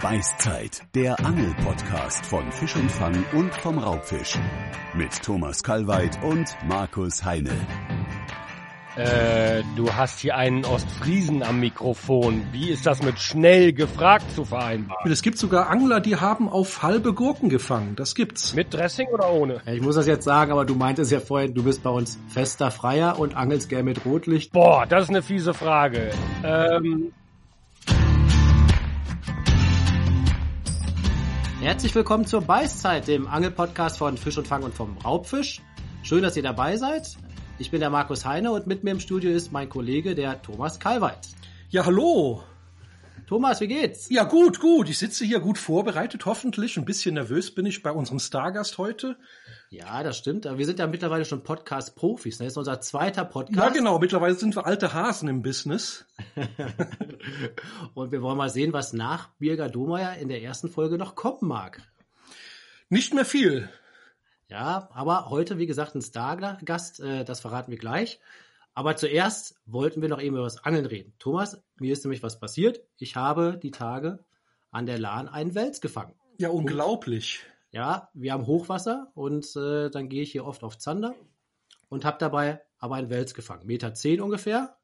Beißzeit, der Angel-Podcast von Fisch und Fang und vom Raubfisch. Mit Thomas Kalweit und Markus Heine. Äh, du hast hier einen Ostfriesen am Mikrofon. Wie ist das mit schnell gefragt zu vereinbaren? Es gibt sogar Angler, die haben auf halbe Gurken gefangen. Das gibt's. Mit Dressing oder ohne? Ich muss das jetzt sagen, aber du meintest ja vorhin, du bist bei uns fester Freier und angelst gern mit Rotlicht. Boah, das ist eine fiese Frage. Ähm, Herzlich willkommen zur Beißzeit, dem Angelpodcast von Fisch und Fang und vom Raubfisch. Schön, dass ihr dabei seid. Ich bin der Markus Heine und mit mir im Studio ist mein Kollege, der Thomas Kalweit. Ja, hallo. Thomas, wie geht's? Ja, gut, gut. Ich sitze hier gut vorbereitet, hoffentlich. Ein bisschen nervös bin ich bei unserem Stargast heute. Ja, das stimmt. Aber wir sind ja mittlerweile schon Podcast-Profis. Das ist unser zweiter Podcast. Ja, genau. Mittlerweile sind wir alte Hasen im Business. und wir wollen mal sehen, was nach Birger Domeyer in der ersten Folge noch kommen mag. Nicht mehr viel. Ja, aber heute, wie gesagt, ein Stargast. Äh, das verraten wir gleich. Aber zuerst wollten wir noch eben über das Angeln reden. Thomas, mir ist nämlich was passiert. Ich habe die Tage an der Lahn einen Wels gefangen. Ja, unglaublich. Und ja, wir haben Hochwasser und äh, dann gehe ich hier oft auf Zander und habe dabei aber einen Wels gefangen. Meter zehn ungefähr.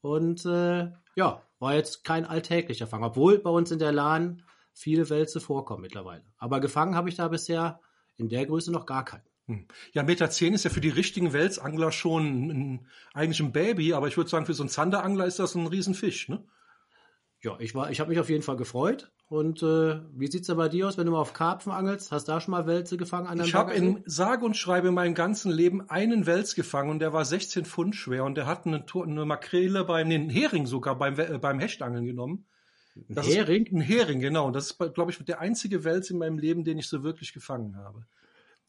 Und äh, ja, war jetzt kein alltäglicher Fang, obwohl bei uns in der Lahn viele Wälze vorkommen mittlerweile. Aber gefangen habe ich da bisher in der Größe noch gar keinen. Hm. Ja, Meter zehn ist ja für die richtigen Welsangler schon ein, eigentlich ein Baby, aber ich würde sagen, für so einen Zanderangler ist das ein Riesenfisch, ne? Ja, ich war, ich habe mich auf jeden Fall gefreut. Und äh, wie sieht's da bei dir aus, wenn du mal auf Karpfen angelst? Hast du da schon mal Wälze gefangen? An ich habe in sage und schreibe mein ganzen Leben einen Wels gefangen und der war 16 Pfund schwer und der hat eine, eine Makrele beim, einen Hering sogar beim, äh, beim Hechtangeln genommen. Das ein Hering? Ist, ein Hering, genau. Und das ist, glaube ich, der einzige Wels in meinem Leben, den ich so wirklich gefangen habe.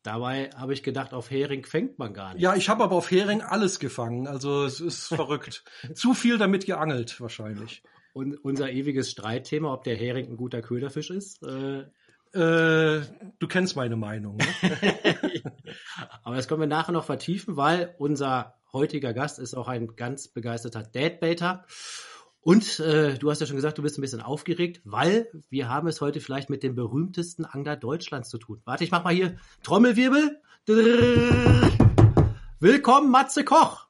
Dabei habe ich gedacht, auf Hering fängt man gar nicht. Ja, ich habe aber auf Hering alles gefangen. Also es ist verrückt. Zu viel damit geangelt wahrscheinlich. Und unser ewiges Streitthema, ob der Hering ein guter Köderfisch ist. Äh, äh, du kennst meine Meinung. Ne? Aber das können wir nachher noch vertiefen, weil unser heutiger Gast ist auch ein ganz begeisterter Deadbaiter. Und äh, du hast ja schon gesagt, du bist ein bisschen aufgeregt, weil wir haben es heute vielleicht mit dem berühmtesten Angler Deutschlands zu tun. Warte, ich mach mal hier Trommelwirbel. Willkommen, Matze Koch.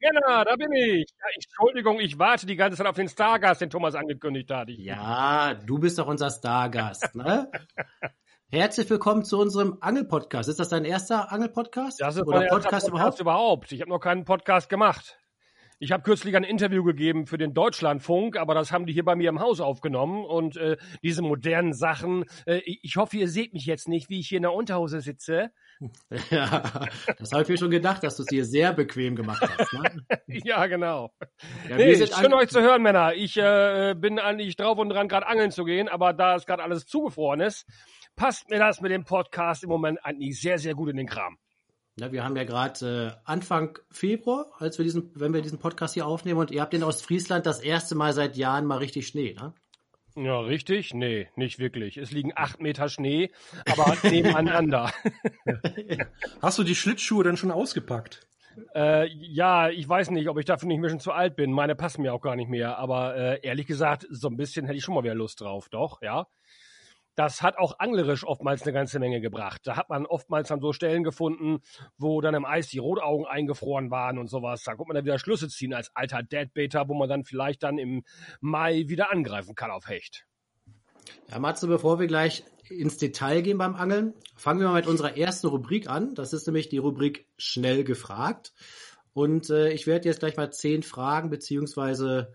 Genau, da bin ich. Ja, Entschuldigung, ich warte die ganze Zeit auf den Stargast, den Thomas angekündigt hat. Ja, du bist doch unser Stargast, ne? Herzlich willkommen zu unserem Angelpodcast. Ist das dein erster Angelpodcast? Das ist Oder mein Podcast, Podcast überhaupt? überhaupt. Ich habe noch keinen Podcast gemacht. Ich habe kürzlich ein Interview gegeben für den Deutschlandfunk, aber das haben die hier bei mir im Haus aufgenommen und äh, diese modernen Sachen. Äh, ich hoffe, ihr seht mich jetzt nicht, wie ich hier in der Unterhose sitze. Ja, das habe ich mir schon gedacht, dass du es dir sehr bequem gemacht hast. Ne? ja, genau. Ja, nee, schön euch zu hören, Männer. Ich äh, bin eigentlich drauf und dran, gerade angeln zu gehen, aber da es gerade alles zugefroren ist, passt mir das mit dem Podcast im Moment eigentlich sehr, sehr gut in den Kram. Ja, wir haben ja gerade äh, Anfang Februar, als wir diesen, wenn wir diesen Podcast hier aufnehmen, und ihr habt in Ostfriesland das erste Mal seit Jahren mal richtig Schnee, ne? Ja, richtig? Nee, nicht wirklich. Es liegen acht Meter Schnee, aber nebeneinander. Hast du die Schlittschuhe denn schon ausgepackt? Äh, ja, ich weiß nicht, ob ich dafür nicht mehr schon zu alt bin. Meine passen mir auch gar nicht mehr. Aber äh, ehrlich gesagt, so ein bisschen hätte ich schon mal wieder Lust drauf, doch, ja das hat auch anglerisch oftmals eine ganze Menge gebracht. Da hat man oftmals dann so Stellen gefunden, wo dann im Eis die Rotaugen eingefroren waren und sowas. Da konnte man dann wieder Schlüsse ziehen als alter Deadbaiter, wo man dann vielleicht dann im Mai wieder angreifen kann auf Hecht. Ja, Matze, bevor wir gleich ins Detail gehen beim Angeln, fangen wir mal mit unserer ersten Rubrik an. Das ist nämlich die Rubrik Schnell gefragt. Und äh, ich werde jetzt gleich mal zehn Fragen beziehungsweise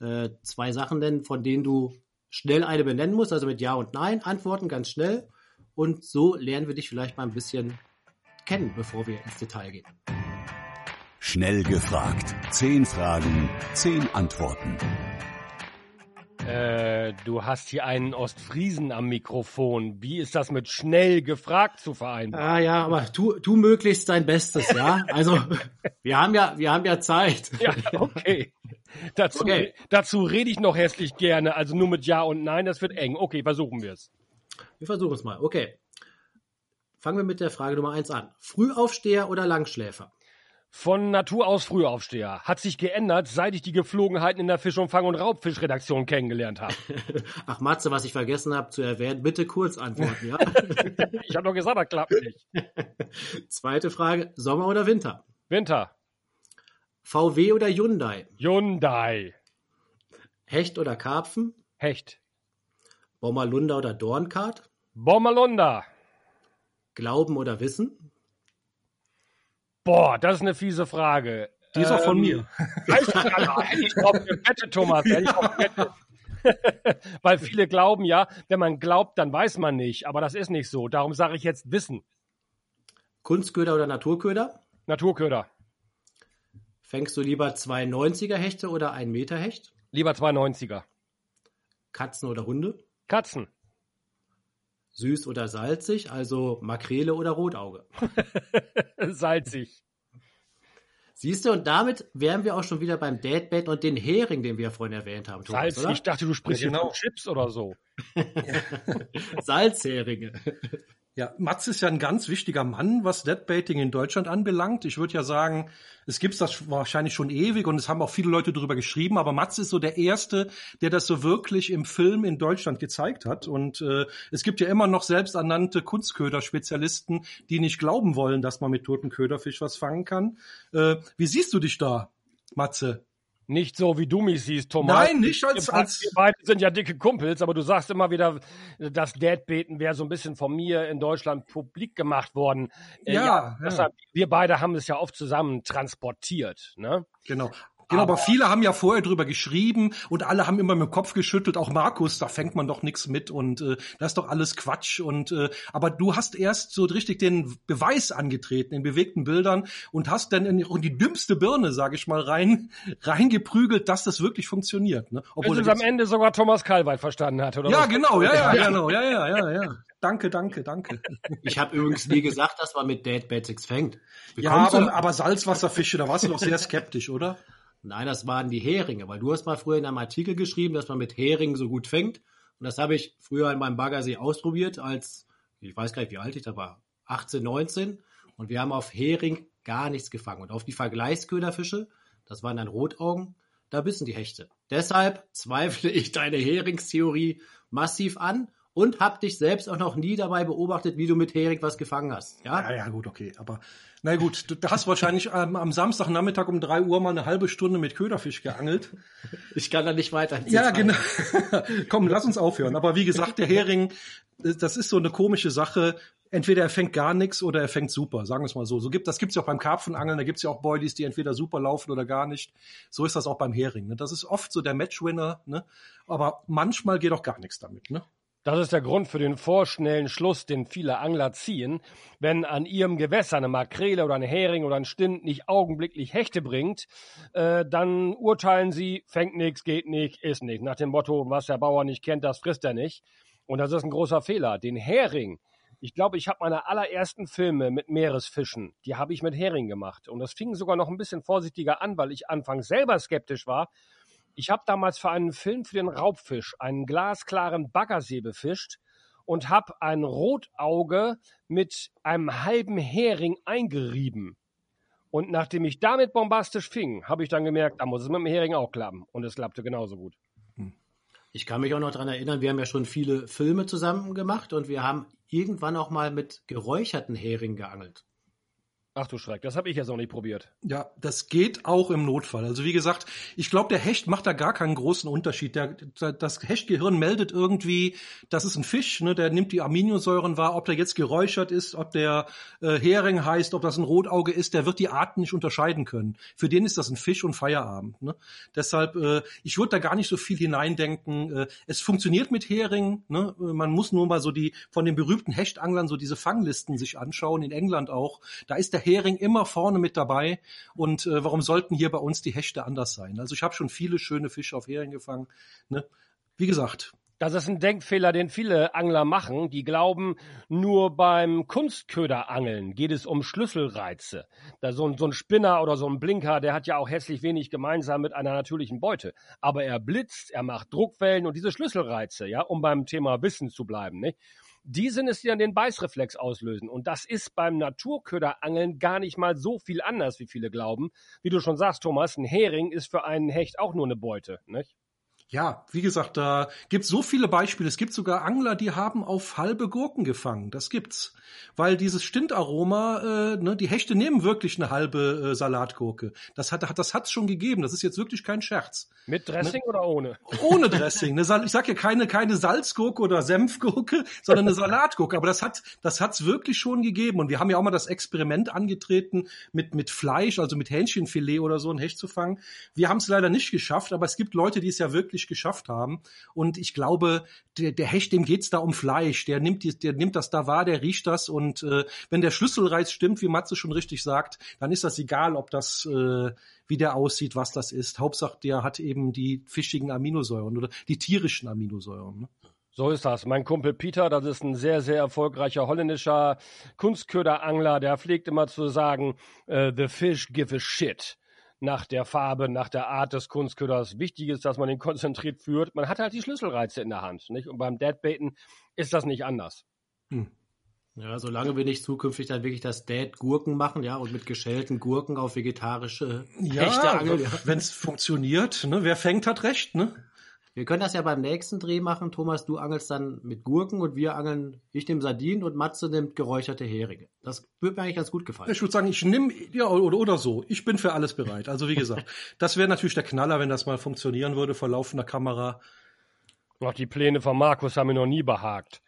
äh, zwei Sachen nennen, von denen du schnell eine benennen musst, also mit Ja und Nein antworten, ganz schnell. Und so lernen wir dich vielleicht mal ein bisschen kennen, bevor wir ins Detail gehen. Schnell gefragt. Zehn Fragen, zehn Antworten. Äh, du hast hier einen Ostfriesen am Mikrofon. Wie ist das mit schnell gefragt zu vereinbaren? Ah ja, aber tu, tu möglichst dein Bestes, ja. Also wir haben ja, wir haben ja Zeit. Ja, okay. Dazu, okay. dazu rede ich noch herzlich gerne. Also nur mit Ja und Nein, das wird eng. Okay, versuchen wir es. Wir versuchen es mal. Okay. Fangen wir mit der Frage Nummer eins an. Frühaufsteher oder Langschläfer? Von Natur aus Frühaufsteher. Hat sich geändert, seit ich die Geflogenheiten in der Fisch- und Fang- und Raubfischredaktion kennengelernt habe. Ach Matze, was ich vergessen habe zu erwähnen, bitte kurz antworten, ja? ich habe doch gesagt, das klappt nicht. Zweite Frage, Sommer oder Winter? Winter. VW oder Hyundai? Hyundai. Hecht oder Karpfen? Hecht. Bommerlunder oder Dornkart? Bommerlunder. Glauben oder Wissen? Boah, das ist eine fiese Frage. Die ist auch von mir. Weiß ich ich drauf gewettet, Thomas. Ich. Weil viele glauben ja, wenn man glaubt, dann weiß man nicht. Aber das ist nicht so. Darum sage ich jetzt Wissen. Kunstköder oder Naturköder? Naturköder. Fängst du lieber zwei 90er Hechte oder ein Meter Hecht? Lieber 290er. Katzen oder Hunde? Katzen. Süß oder salzig, also Makrele oder Rotauge? Salzig. Siehst du, und damit wären wir auch schon wieder beim Deadbait und den Hering, den wir ja vorhin erwähnt haben. Thomas, Salzig. oder? Ich dachte, du sprichst Ja, hier genau. von Chips oder so. Salzheringe. Ja, Mats ist ja ein ganz wichtiger Mann, was Deadbaiting in Deutschland anbelangt. Ich würde ja sagen, es gibt das wahrscheinlich schon ewig und es haben auch viele Leute darüber geschrieben, aber Mats ist so der Erste, der das so wirklich im Film in Deutschland gezeigt hat. Und äh, es gibt ja immer noch selbsternannte Kunstköder-Spezialisten, die nicht glauben wollen, dass man mit toten Köderfisch was fangen kann. Äh, wie siehst du dich da, Matze? Nicht so, wie du mich siehst, Thomas. Nein, nicht als, wir, als wir beide sind ja dicke Kumpels, aber du sagst immer wieder, das Deadbeten wäre so ein bisschen von mir in Deutschland publik gemacht worden. Äh, Ja, ja. deshalb, Wir beide haben es ja oft zusammen transportiert. Ne? Genau. Genau, aber, viele haben ja vorher drüber geschrieben und alle haben immer mit dem Kopf geschüttelt, auch Markus, da fängt man doch nichts mit und äh, das ist doch alles Quatsch und äh, aber du hast erst so richtig den Beweis angetreten in bewegten Bildern und hast dann in, in die dümmste Birne, sage ich mal, rein reingeprügelt, dass das wirklich funktioniert, ne? Obwohl es am Ende sogar Thomas Kalweit verstanden hat, oder? Ja, was? genau, ja, ja, genau, ja, ja, ja, ja. Danke, danke, danke. Ich habe übrigens nie gesagt, dass man mit Dead Basics fängt. Wie Ja, aber, aber Salzwasserfische, da warst du doch sehr skeptisch, oder? Nein, das waren die Heringe, weil du hast mal früher in einem Artikel geschrieben, dass man mit Heringen so gut fängt. Und das habe ich früher in meinem Baggersee ausprobiert, als, ich weiß gar nicht, wie alt ich da war, 18, 19. Und wir haben auf Hering gar nichts gefangen. Und auf die Vergleichsköderfische, das waren dann Rotaugen, da bissen die Hechte. Deshalb zweifle ich deine Heringstheorie massiv an und habe dich selbst auch noch nie dabei beobachtet, wie du mit Hering was gefangen hast. Ja? Ja, ja, gut, okay. Aber na gut, du, du hast wahrscheinlich ähm, am Samstagnachmittag um drei Uhr mal eine halbe Stunde mit Köderfisch geangelt. Ich kann da nicht weiter. Ja, genau. Komm, lass uns aufhören. Aber wie gesagt, der Hering, äh, das ist so eine komische Sache. Entweder er fängt gar nichts oder er fängt super, sagen wir es mal so. so gibt, das gibt's ja auch beim Karpfenangeln, da gibt's ja auch Boilies, die entweder super laufen oder gar nicht. So ist das auch beim Hering. Ne? Das ist oft so der Matchwinner, ne? aber manchmal geht auch gar nichts damit. Ne? Das ist der Grund für den vorschnellen Schluss, den viele Angler ziehen. Wenn an ihrem Gewässer eine Makrele oder ein Hering oder ein Stint nicht augenblicklich Hechte bringt, äh, dann urteilen sie, fängt nichts, geht nicht, ist nicht. Nach dem Motto, was der Bauer nicht kennt, das frisst er nicht. Und das ist ein großer Fehler. Den Hering, ich glaube, ich habe meine allerersten Filme mit Meeresfischen, die habe ich mit Hering gemacht. Und das fing sogar noch ein bisschen vorsichtiger an, weil ich anfangs selber skeptisch war. Ich habe damals für einen Film für den Raubfisch einen glasklaren Baggersee befischt und habe ein Rotauge mit einem halben Hering eingerieben. Und nachdem ich damit bombastisch fing, habe ich dann gemerkt, da muss es mit dem Hering auch klappen. Und es klappte genauso gut. Ich kann mich auch noch dran erinnern, wir haben ja schon viele Filme zusammen gemacht und wir haben irgendwann auch mal mit geräucherten Hering geangelt. Ach du Schreck, das habe ich jetzt noch nicht probiert. Ja, das geht auch im Notfall. Also wie gesagt, ich glaube, der Hecht macht da gar keinen großen Unterschied. Der, das Hechtgehirn meldet irgendwie, das ist ein Fisch, ne, der nimmt die Aminosäuren wahr, ob der jetzt geräuchert ist, ob der äh, Hering heißt, ob das ein Rotauge ist, der wird die Arten nicht unterscheiden können. Für den ist das ein Fisch und Feierabend. Ne? Deshalb, äh, ich würde da gar nicht so viel hineindenken. Äh, es funktioniert mit Hering. Ne? Man muss nur mal so die von den berühmten Hechtanglern so diese Fanglisten sich anschauen, in England auch. Da ist der Hering immer vorne mit dabei. Und äh, warum sollten hier bei uns die Hechte anders sein? Also ich habe schon viele schöne Fische auf Hering gefangen. Ne? Wie gesagt, Das ist ein Denkfehler, den viele Angler machen. Die glauben, nur beim Kunstköderangeln geht es um Schlüsselreize. Da so, ein, so ein Spinner oder so ein Blinker, der hat ja auch hässlich wenig gemeinsam mit einer natürlichen Beute. Aber er blitzt, er macht Druckwellen und diese Schlüsselreize, ja, um beim Thema Wissen zu bleiben, nicht? Die sind es, die dann den Beißreflex auslösen. Und das ist beim Naturköderangeln gar nicht mal so viel anders, wie viele glauben. Wie du schon sagst, Thomas, ein Hering ist für einen Hecht auch nur eine Beute, nicht? Ja, wie gesagt, da gibt's so viele Beispiele. Es gibt sogar Angler, die haben auf halbe Gurken gefangen. Das gibt's. Weil dieses Stintaroma, äh, ne, die Hechte nehmen wirklich eine halbe äh, Salatgurke. Das hat, das hat's schon gegeben. Das ist jetzt wirklich kein Scherz. Mit Dressing ne? oder ohne? Ohne Dressing. Eine ich sag ja keine, keine Salzgurke oder Senfgurke, sondern eine Salatgurke. Aber das hat, das hat's wirklich schon gegeben. Und wir haben ja auch mal das Experiment angetreten, mit, mit Fleisch, also mit Hähnchenfilet oder so ein Hecht zu fangen. Wir haben es leider nicht geschafft, aber es gibt Leute, die es ja wirklich wirklich geschafft haben. Und ich glaube, der, der Hecht, dem geht's da um Fleisch. Der nimmt, die, der nimmt das da wahr, der riecht das. Und äh, wenn der Schlüsselreiz stimmt, wie Matze schon richtig sagt, dann ist das egal, ob das äh, wie der aussieht, was das ist. Hauptsache, der hat eben die fischigen Aminosäuren oder die tierischen Aminosäuren. Ne? So ist das. Mein Kumpel Peter, das ist ein sehr, sehr erfolgreicher holländischer Kunstköderangler, der pflegt immer zu sagen, uh, the fish give a shit nach der Farbe, nach der Art des Kunstköders. Wichtig ist, dass man ihn konzentriert führt. Man hat halt die Schlüsselreize in der Hand. Nicht? Und beim Deadbaiten ist das nicht anders. Hm. Ja, solange wir nicht zukünftig dann wirklich das Dad-Gurken machen, ja, und mit geschälten Gurken auf vegetarische ja, Hechte angeln. Ja. Wenn es funktioniert, ne? Wer fängt, hat recht, ne? Wir können das ja beim nächsten Dreh machen. Thomas, du angelst dann mit Gurken und wir angeln, ich nehme Sardinen und Matze nimmt geräucherte Heringe. Das würde mir eigentlich ganz gut gefallen. Ich würde sagen, ich nehme, ja, oder, oder so. Ich bin für alles bereit. Also wie gesagt, das wäre natürlich der Knaller, wenn das mal funktionieren würde vor laufender Kamera. Auch die Pläne von Markus haben mir noch nie behagt.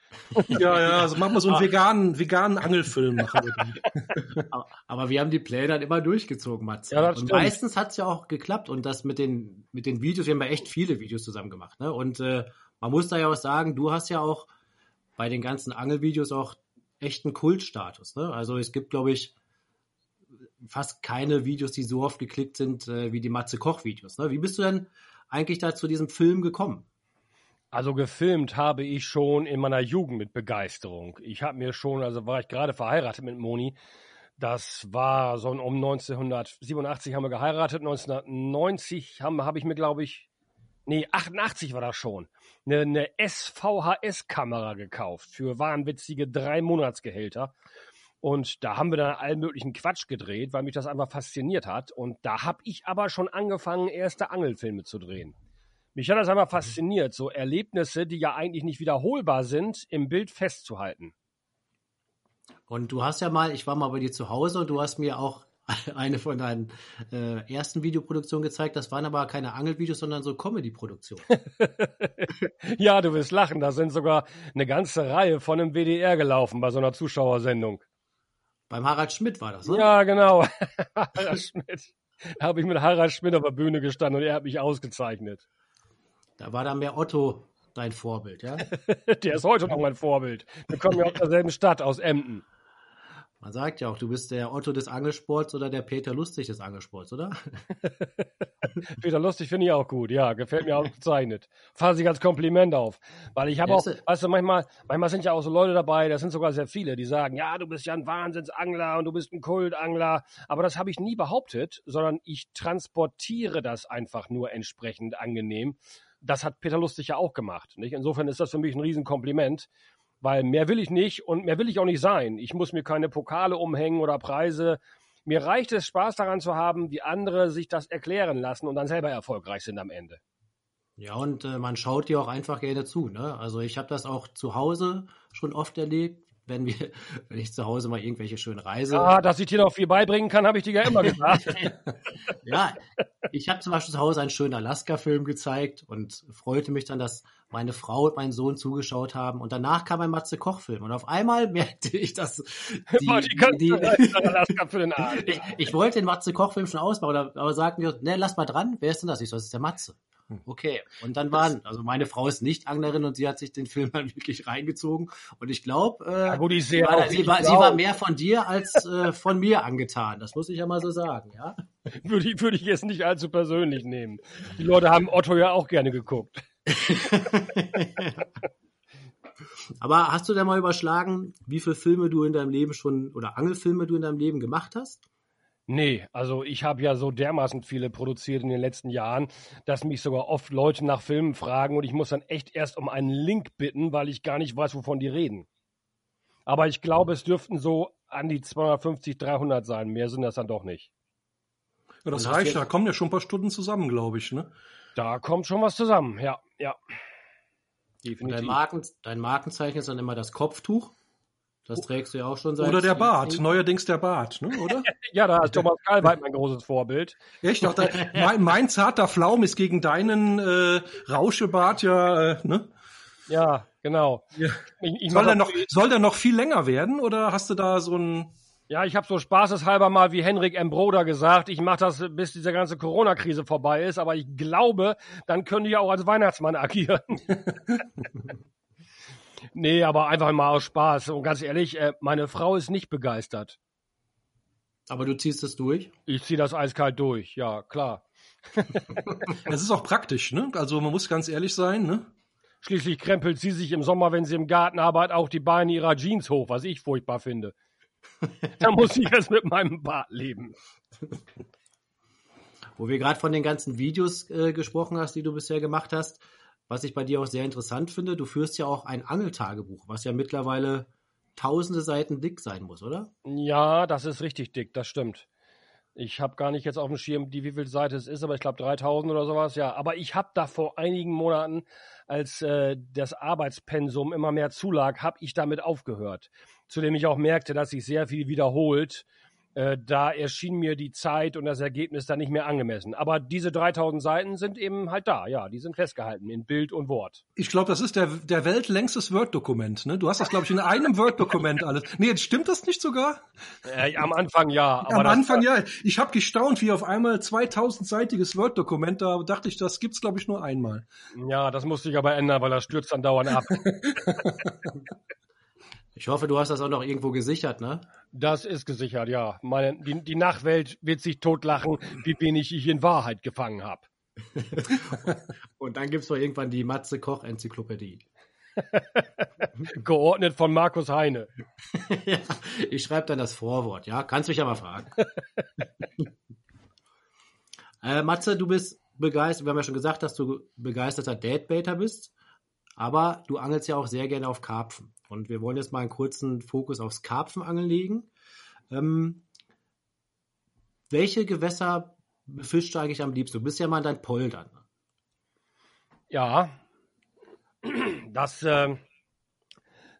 Ja, ja, also machen wir so einen veganen, veganen Angelfilm. Machen wir dann. aber, aber, wir haben die Pläne dann immer durchgezogen, Mats. Ja, und stimmt. meistens hat's ja auch geklappt. Und das mit den, mit den Videos, wir haben ja echt viele Videos zusammen gemacht. Ne? Und äh, man muss da ja auch sagen, du hast ja auch bei den ganzen Angelvideos auch echt einen Kultstatus. Ne? Also es gibt, glaube ich, fast keine Videos, die so oft geklickt sind äh, wie die Matze Koch-Videos. Ne? Wie bist du denn eigentlich da zu diesem Film gekommen? Also gefilmt habe ich schon in meiner Jugend mit Begeisterung. Ich habe mir schon, also war ich gerade verheiratet mit Moni. Das war so um 1987 haben wir geheiratet, 1990 habe hab ich mir, glaube ich, nee, 88 war das schon, eine, eine SVHS-Kamera gekauft für wahnwitzige drei Monatsgehälter. Und da haben wir dann allen möglichen Quatsch gedreht, weil mich das einfach fasziniert hat. Und da habe ich aber schon angefangen, erste Angelfilme zu drehen. Mich hat das einmal fasziniert, so Erlebnisse, die ja eigentlich nicht wiederholbar sind, im Bild festzuhalten. Und du hast ja mal, ich war mal bei dir zu Hause und du hast mir auch eine von deinen äh, ersten Videoproduktionen gezeigt. Das waren aber keine Angelvideos, sondern so Comedy-Produktionen. ja, du wirst lachen. Da sind sogar eine ganze Reihe von einem WDR gelaufen bei so einer Zuschauersendung. Beim Harald Schmidt war das, ne? Ja, genau. Harald Schmidt. Da habe ich mit Harald Schmidt auf der Bühne gestanden und er hat mich ausgezeichnet. Da war dann mehr Otto dein Vorbild, ja? der ist heute noch mein Vorbild. Wir kommen ja aus derselben Stadt, aus Emden. Man sagt ja auch, du bist der Otto des Angelsports oder der Peter Lustig des Angelsports, oder? Peter Lustig finde ich auch gut, ja, gefällt mir auch gezeichnet. Fasse ich als Kompliment auf. Weil ich habe auch, weißt du, manchmal, manchmal sind ja auch so Leute dabei, das sind sogar sehr viele, die sagen, ja, du bist ja ein Wahnsinnsangler und du bist ein Kultangler. Aber das habe ich nie behauptet, sondern ich transportiere das einfach nur entsprechend angenehm das hat Peter Lustig ja auch gemacht. Nicht? Insofern ist das für mich ein Riesenkompliment, weil mehr will ich nicht und mehr will ich auch nicht sein. Ich muss mir keine Pokale umhängen oder Preise. Mir reicht es, Spaß daran zu haben, wie andere sich das erklären lassen und dann selber erfolgreich sind am Ende. Ja, und äh, man schaut dir auch einfach gerne zu. Ne? Also ich habe das auch zu Hause schon oft erlebt wenn wir, wenn ich zu Hause mal irgendwelche schönen Reise. Ah, dass ich dir noch viel beibringen kann, habe ich dir ja immer gesagt. ja, ich habe zum Beispiel zu Hause einen schönen Alaska-Film gezeigt und freute mich dann, dass meine Frau und mein Sohn zugeschaut haben. Und danach kam ein Matze Koch-Film. Und auf einmal merkte ich, dass die, die, die den Arsch. ich, ich wollte den Matze Koch-Film schon ausbauen, aber sagten wir, ne, lass mal dran. Wer ist denn das? Ich so, das ist der Matze. Hm. Okay, und dann waren, also meine Frau ist nicht Anglerin und sie hat sich den Film dann wirklich reingezogen. Und ich glaube, äh, ja, sie, sie, war, sie war mehr von dir als äh, von mir angetan. Das muss ich ja mal so sagen, ja. Würde ich, würde ich jetzt nicht allzu persönlich nehmen. Die Leute haben Otto ja auch gerne geguckt. Aber hast du denn mal überschlagen, wie viele Filme du in deinem Leben schon oder Angelfilme du in deinem Leben gemacht hast? Nee, also ich habe ja so dermaßen viele produziert in den letzten Jahren, dass mich sogar oft Leute nach Filmen fragen und ich muss dann echt erst um einen Link bitten, weil ich gar nicht weiß, wovon die reden. Aber ich glaube, es dürften so an die 250, 300 sein. Mehr sind das dann doch nicht. Ja, das reicht, da kommen ja schon ein paar Stunden zusammen, glaube ich, ne? Da kommt schon was zusammen. Ja, ja. Und dein. Marken, dein Markenzeichen ist dann immer das Kopftuch. Das trägst du ja auch schon seit. Oder der Bart, neuerdings der Bart, ne? Oder? Ja, da ist Thomas Kalweit mein großes Vorbild. Echt? Auch da, mein, mein zarter Pflaum ist gegen deinen äh, Rauschebart ja, äh, ne? Ja, genau. Ja. Ich, ich Soll der, noch, soll der noch viel länger werden oder hast du da so ein. Ja, ich habe so spaßeshalber mal wie Henrik M. Broder gesagt, ich mache das, bis diese ganze Corona-Krise vorbei ist, aber ich glaube, dann könnte ich auch als Weihnachtsmann agieren. nee, aber einfach mal aus Spaß. Und ganz ehrlich, äh, meine Frau ist nicht begeistert. Aber du ziehst es durch. Ich ziehe das eiskalt durch, ja, klar. Es ist auch praktisch, ne? Also man muss ganz ehrlich sein, ne? Schließlich krempelt sie sich im Sommer, wenn sie im Garten arbeitet, auch die Beine ihrer Jeans hoch, was ich furchtbar finde. da muss ich jetzt mit meinem Bart leben. Wo wir gerade von den ganzen Videos äh, gesprochen hast, die du bisher gemacht hast, was ich bei dir auch sehr interessant finde, du führst ja auch ein Angeltagebuch, was ja mittlerweile tausende Seiten dick sein muss, oder? Ja, das ist richtig dick, das stimmt. Ich habe gar nicht jetzt auf dem Schirm, die wie viel Seite es ist, aber ich glaube 3000 oder sowas, ja. Aber ich habe da vor einigen Monaten, als äh, das Arbeitspensum immer mehr zulag, habe ich damit aufgehört. Zudem ich auch merkte, dass sich sehr viel wiederholt. Äh, da erschien mir die Zeit und das Ergebnis dann nicht mehr angemessen. Aber diese 3000 Seiten sind eben halt da, ja, die sind festgehalten in Bild und Wort. Ich glaube, das ist der, der weltlängstes Word-Dokument, ne? Du hast das, glaube ich, in einem Word-Dokument alles. Nee, jetzt stimmt das nicht sogar? Äh, am Anfang ja, Am das, Anfang ja. Ich habe gestaunt, wie auf einmal 2000-seitiges Word-Dokument, da dachte ich, das gibt's, glaube ich, nur einmal. ja, das musste ich aber ändern, weil das stürzt dann dauernd ab. Ich hoffe, du hast das auch noch irgendwo gesichert, ne? Das ist gesichert, ja. Meine, die, die Nachwelt wird sich totlachen, wie wenig ich in Wahrheit gefangen habe. Und dann gibt's doch irgendwann die Matze Koch Enzyklopädie. Geordnet von Markus Heine. ja, ich schreibe dann das Vorwort, ja? Kannst mich ja mal fragen. äh, Matze, du bist begeistert, wir haben ja schon gesagt, dass du begeisterter Deadbaiter bist, aber du angelst ja auch sehr gerne auf Karpfen. Und wir wollen jetzt mal einen kurzen Fokus aufs Karpfenangeln legen. Ähm, welche Gewässer befischst du eigentlich am liebsten? Du bist ja mal in dein Poldern. Ja, das äh,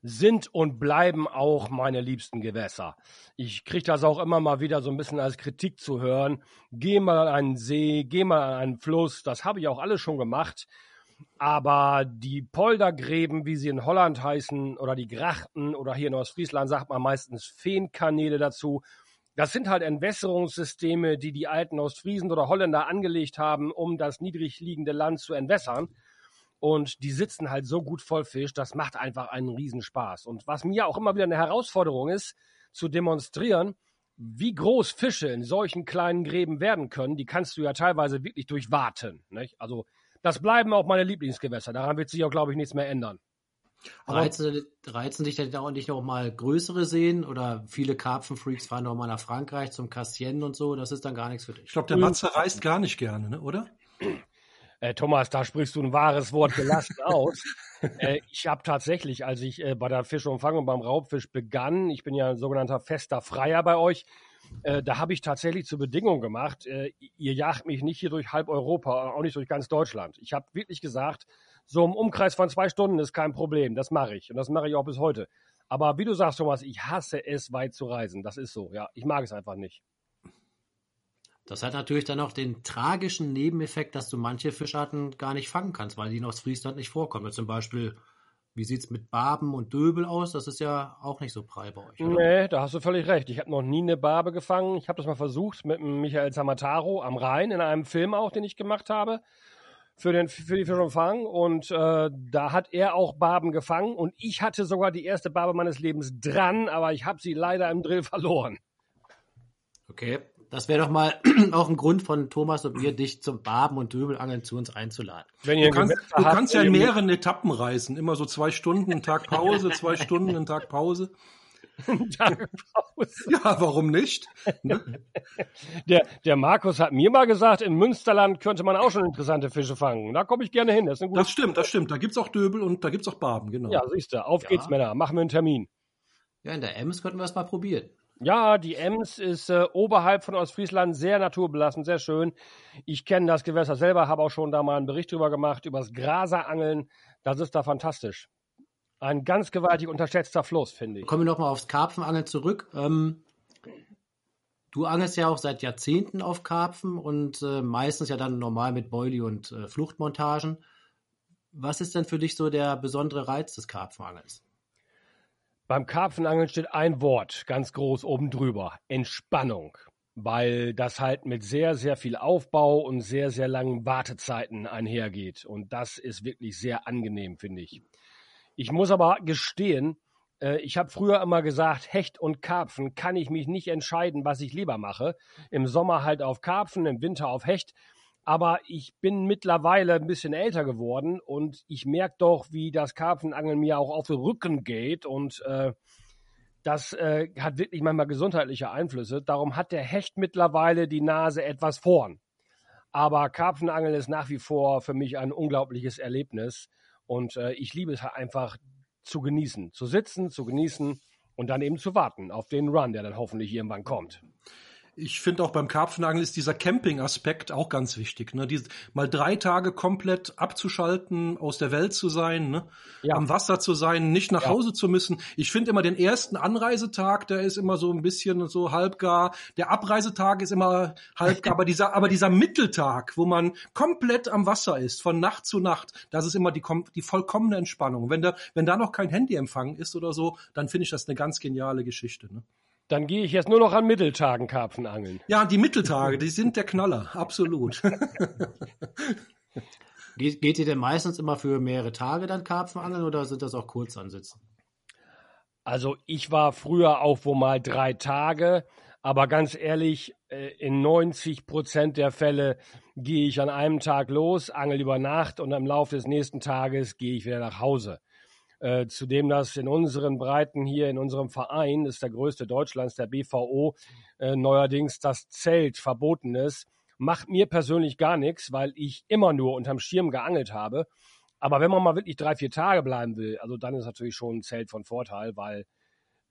sind und bleiben auch meine liebsten Gewässer. Ich kriege das auch immer mal wieder so ein bisschen als Kritik zu hören. Geh mal an einen See, geh mal an einen Fluss. Das habe ich auch alles schon gemacht. Aber die Poldergräben, wie sie in Holland heißen, oder die Grachten, oder hier in Ostfriesland sagt man meistens Feenkanäle dazu, das sind halt Entwässerungssysteme, die die alten Ostfriesen oder Holländer angelegt haben, um das niedrig liegende Land zu entwässern. Und die sitzen halt so gut voll Fisch, das macht einfach einen Riesenspaß. Und was mir auch immer wieder eine Herausforderung ist, zu demonstrieren, wie groß Fische in solchen kleinen Gräben werden können, die kannst du ja teilweise wirklich durchwaten. Nicht? Also das bleiben auch meine Lieblingsgewässer. Daran wird sich auch, glaube ich, nichts mehr ändern. Aber- Reizen, reizen dich denn auch nicht noch mal größere Seen oder viele Karpfenfreaks fahren noch mal nach Frankreich zum Cassien und so? Das ist dann gar nichts für dich. Ich glaube, der Matze reist gar nicht gerne, ne? oder? Äh, Thomas, da sprichst du ein wahres Wort gelassen aus. äh, ich habe tatsächlich, als ich äh, bei der Fischumfang und beim Raubfisch begann, ich bin ja ein sogenannter fester Freier bei euch, äh, da habe ich tatsächlich zur Bedingung gemacht, äh, ihr jagt mich nicht hier durch halb Europa, auch nicht durch ganz Deutschland. Ich habe wirklich gesagt, so im Umkreis von zwei Stunden ist kein Problem, das mache ich und das mache ich auch bis heute. Aber wie du sagst, Thomas, ich hasse es, weit zu reisen. Das ist so, ja. Ich mag es einfach nicht. Das hat natürlich dann auch den tragischen Nebeneffekt, dass du manche Fischarten gar nicht fangen kannst, weil die in Ostfriesland nicht vorkommen. Zum Beispiel, wie sieht's mit Barben und Döbel aus? Das ist ja auch nicht so prall bei euch, oder? Nee, da hast du völlig recht. Ich habe noch nie eine Barbe gefangen. Ich habe das mal versucht mit Michael Zamataro am Rhein in einem Film auch, den ich gemacht habe für, den, für die Fischumfang. Und äh, da hat er auch Barben gefangen. Und ich hatte sogar die erste Barbe meines Lebens dran, aber ich habe sie leider im Drill verloren. Okay. Das wäre doch mal auch ein Grund von Thomas und mir, dich zum Barben- und Döbelangeln zu uns einzuladen. Wenn Du kannst, du habt, kannst ja in mehreren Etappen reisen. Immer so zwei Stunden, einen Tag Pause, zwei Stunden, einen Tag Pause. Ja, warum nicht? Ne? Der, der Markus hat mir mal gesagt, im Münsterland könnte man auch schon interessante Fische fangen. Da komme ich gerne hin. Das ist ein gutes Das stimmt, das stimmt. Da gibt's auch Döbel und da gibt's auch Barben, genau. Ja, siehst du. Auf Ja. geht's, Männer. Machen wir einen Termin. Ja, in der Ems könnten wir es mal probieren. Ja, die Ems ist äh, oberhalb von Ostfriesland sehr naturbelassen, sehr schön. Ich kenne das Gewässer selber, habe auch schon da mal einen Bericht drüber gemacht, über das Graserangeln. Das ist da fantastisch. Ein ganz gewaltig unterschätzter Fluss, finde ich. Kommen wir nochmal aufs Karpfenangeln zurück. Ähm, du angelst ja auch seit Jahrzehnten auf Karpfen und äh, meistens ja dann normal mit Boilie und äh, Fluchtmontagen. Was ist denn für dich so der besondere Reiz des Karpfenangels? Beim Karpfenangeln steht ein Wort ganz groß oben drüber. Entspannung. Weil das halt mit sehr, sehr viel Aufbau und sehr, sehr langen Wartezeiten einhergeht. Und das ist wirklich sehr angenehm, finde ich. Ich muss aber gestehen, äh, ich habe früher immer gesagt, Hecht und Karpfen kann ich mich nicht entscheiden, was ich lieber mache. Im Sommer halt auf Karpfen, im Winter auf Hecht. Aber ich bin mittlerweile ein bisschen älter geworden und ich merke doch, wie das Karpfenangeln mir auch auf den Rücken geht und äh, das äh, hat wirklich manchmal gesundheitliche Einflüsse. Darum hat der Hecht mittlerweile die Nase etwas vorn. Aber Karpfenangeln ist nach wie vor für mich ein unglaubliches Erlebnis und äh, ich liebe es halt einfach zu genießen, zu sitzen, zu genießen und dann eben zu warten auf den Run, der dann hoffentlich irgendwann kommt ich finde auch beim Karpfenangeln ist dieser Camping-Aspekt auch ganz wichtig. Ne? Die, mal drei Tage komplett abzuschalten, aus der Welt zu sein, ne? ja. am Wasser zu sein, nicht nach ja. Hause zu müssen. Ich finde immer den ersten Anreisetag, der ist immer so ein bisschen so halbgar. Der Abreisetag ist immer halbgar, aber dieser, aber dieser Mitteltag, wo man komplett am Wasser ist, von Nacht zu Nacht, das ist immer die, die vollkommene Entspannung. Wenn da, wenn da noch kein Handyempfang ist oder so, dann finde ich das eine ganz geniale Geschichte. Ne? Dann gehe ich jetzt nur noch an Mitteltagen Karpfen angeln. Ja, die Mitteltage, die sind der Knaller, absolut. Geht, geht ihr denn meistens immer für mehrere Tage dann Karpfen angeln oder sind das auch Kurzansitzen? Also ich war früher auch wo mal drei Tage, aber ganz ehrlich, äh, in 90 Prozent der Fälle gehe ich an einem Tag los, angel über Nacht und am Laufe des nächsten Tages gehe ich wieder nach Hause. Äh, zudem das in unseren Breiten hier in unserem Verein, ist der größte Deutschlands, der BVO, äh, neuerdings das Zelt verboten ist, macht mir persönlich gar nichts, weil ich immer nur unterm Schirm geangelt habe. Aber wenn man mal wirklich drei, vier Tage bleiben will, also dann ist natürlich schon ein Zelt von Vorteil, weil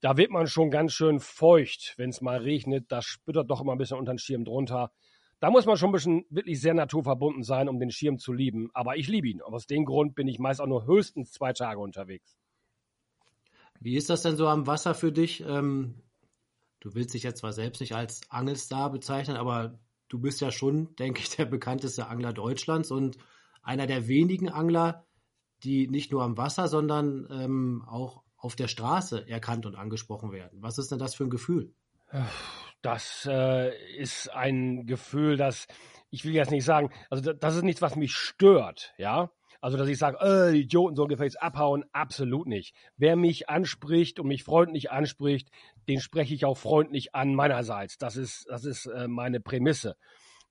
da wird man schon ganz schön feucht, wenn es mal regnet. Das spüttert doch immer ein bisschen unter den Schirm drunter. Da muss man schon ein bisschen wirklich sehr naturverbunden sein, um den Schirm zu lieben. Aber ich liebe ihn. aus dem Grund bin ich meist auch nur höchstens zwei Tage unterwegs. Wie ist das denn so am Wasser für dich? Ähm, du willst dich jetzt zwar selbst nicht als Angelstar bezeichnen, aber du bist ja schon, denke ich, der bekannteste Angler Deutschlands und einer der wenigen Angler, die nicht nur am Wasser, sondern ähm, auch auf der Straße erkannt und angesprochen werden. Was ist denn das für ein Gefühl? Das äh, ist ein Gefühl, das ich will jetzt nicht sagen, also das ist nichts, was mich stört, ja. Also, dass ich sage, äh, Idioten sollen gefälligst abhauen, absolut nicht. Wer mich anspricht und mich freundlich anspricht, den spreche ich auch freundlich an meinerseits. Das ist, das ist äh, meine Prämisse.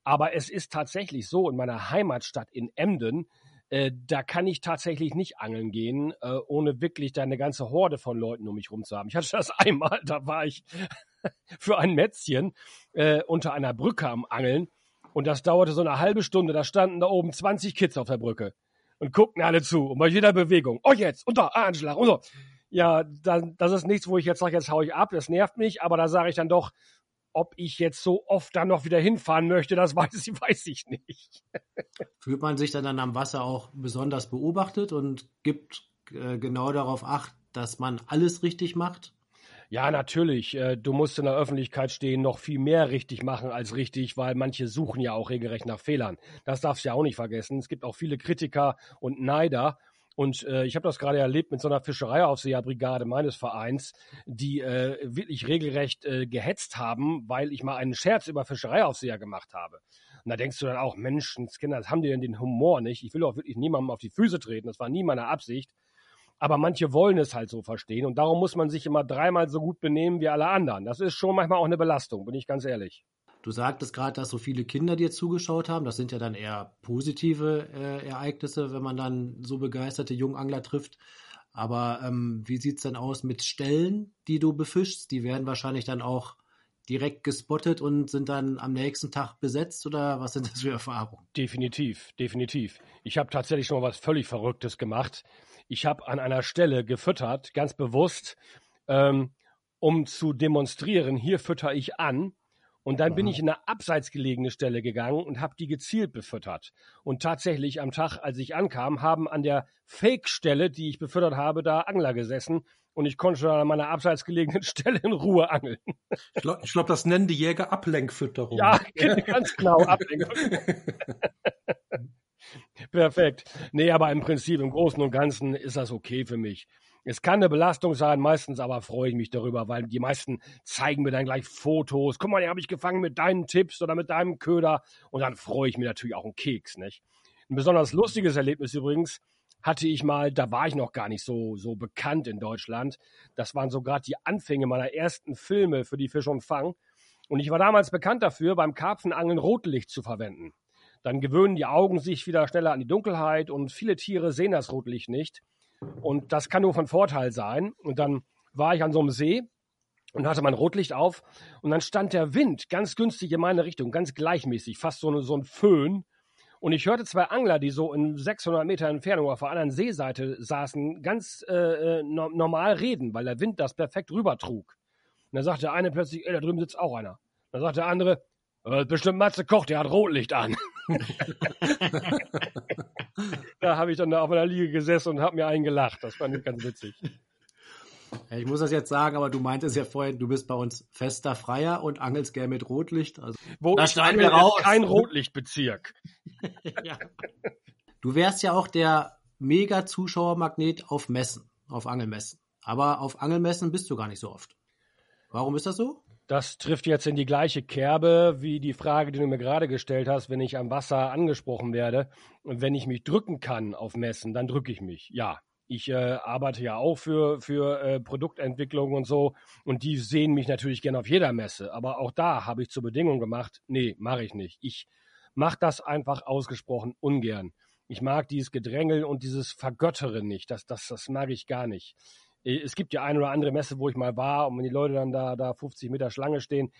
Aber es ist tatsächlich so, in meiner Heimatstadt in Emden, äh, da kann ich tatsächlich nicht angeln gehen, äh, ohne wirklich da eine ganze Horde von Leuten um mich rum zu haben. Ich hatte das einmal, da war ich für ein Mätzchen äh, unter einer Brücke am Angeln. Und das dauerte so eine halbe Stunde. Da standen da oben 20 Kids auf der Brücke und guckten alle zu. Und bei jeder Bewegung, oh jetzt, und da, ah, Anschlag, und so. Ja, dann, das ist nichts, wo ich jetzt sage, jetzt hau ich ab, das nervt mich. Aber da sage ich dann doch, ob ich jetzt so oft dann noch wieder hinfahren möchte, das weiß ich, weiß ich nicht. Fühlt man sich dann, dann am Wasser auch besonders beobachtet und gibt äh, genau darauf acht, dass man alles richtig macht? Ja, natürlich. Äh, du musst in der Öffentlichkeit stehen, noch viel mehr richtig machen als richtig, weil manche suchen ja auch regelrecht nach Fehlern. Das darfst du ja auch nicht vergessen. Es gibt auch viele Kritiker und Neider. Und äh, ich habe das gerade erlebt mit so einer Fischereiaufseherbrigade meines Vereins, die äh, wirklich regelrecht äh, gehetzt haben, weil ich mal einen Scherz über Fischereiaufseher gemacht habe. Und da denkst du dann auch, Menschenskinder, das haben die denn den Humor nicht? Ich will auch wirklich niemandem auf die Füße treten. Das war nie meine Absicht aber manche wollen es halt so verstehen und darum muss man sich immer dreimal so gut benehmen wie alle anderen. Das ist schon manchmal auch eine Belastung, bin ich ganz ehrlich. Du sagtest gerade, dass so viele Kinder dir zugeschaut haben. Das sind ja dann eher positive äh, Ereignisse, wenn man dann so begeisterte Jungangler trifft. Aber ähm, wie es denn aus mit Stellen, die du befischst? Die werden wahrscheinlich dann auch direkt gespottet und sind dann am nächsten Tag besetzt oder was sind das für Erfahrungen? Definitiv, definitiv. Ich habe tatsächlich schon mal was völlig Verrücktes gemacht ich habe an einer Stelle gefüttert, ganz bewusst, ähm, um zu demonstrieren, hier fütter ich an. Und dann bin Mhm. ich in eine abseits gelegene Stelle gegangen und habe die gezielt befüttert. Und tatsächlich am Tag, als ich ankam, haben an der Fake-Stelle, die ich befüttert habe, da Angler gesessen. Und ich konnte schon an meiner abseits gelegenen Stelle in Ruhe angeln. Ich glaube, glaub, das nennen die Jäger Ablenkfütterung. Ja, ganz genau. Ablenkung. Perfekt. Nee, aber im Prinzip, im Großen und Ganzen ist das okay für mich. Es kann eine Belastung sein, meistens aber freue ich mich darüber, weil die meisten zeigen mir dann gleich Fotos. Guck mal, den habe ich gefangen mit deinen Tipps oder mit deinem Köder. Und dann freue ich mich natürlich auch einen Keks, nicht? Ein besonders lustiges Erlebnis übrigens hatte ich mal, da war ich noch gar nicht so, so bekannt in Deutschland. Das waren so gerade die Anfänge meiner ersten Filme für die Fisch und Fang. Und ich war damals bekannt dafür, beim Karpfenangeln Rotlicht zu verwenden. Dann gewöhnen die Augen sich wieder schneller an die Dunkelheit und viele Tiere sehen das Rotlicht nicht. Und das kann nur von Vorteil sein. Und dann war ich an so einem See und hatte mein Rotlicht auf und dann stand der Wind ganz günstig in meine Richtung, ganz gleichmäßig, fast so, so ein Föhn. Und ich hörte zwei Angler, die so in 600 Meter Entfernung auf der anderen Seeseite saßen, ganz äh, no normal reden, weil der Wind das perfekt rübertrug. Und dann sagte der eine plötzlich, ey, da drüben sitzt auch einer. Dann sagt der andere, äh, bestimmt Matze Koch, der hat Rotlicht an. da habe ich dann da auf meiner Liege gesessen und habe mir einen gelacht. Das fand ich ganz witzig. Ich muss das jetzt sagen, aber du meintest ja vorhin, du bist bei uns fester Freier und angelst gern mit Rotlicht. Also, Wo Da schneiden wir raus. kein Rotlichtbezirk. ja. Du wärst ja auch der Mega-Zuschauermagnet auf Messen, auf Angelmessen. Aber auf Angelmessen bist du gar nicht so oft. Warum ist das so? Das trifft jetzt in die gleiche Kerbe wie die Frage, die du mir gerade gestellt hast, wenn ich am Wasser angesprochen werde. Und wenn ich mich drücken kann auf Messen, dann drücke ich mich. Ja, ich äh, arbeite ja auch für, für äh, Produktentwicklung und so. Und die sehen mich natürlich gerne auf jeder Messe. Aber auch da habe ich zur Bedingung gemacht, nee, mache ich nicht. Ich mache das einfach ausgesprochen ungern. Ich mag dieses Gedrängel und dieses Vergöttere nicht. Das, das, das mag ich gar nicht. Äh, Es gibt ja eine oder andere Messe, wo ich mal war und wenn die Leute dann da, da 50 Meter Schlange stehen,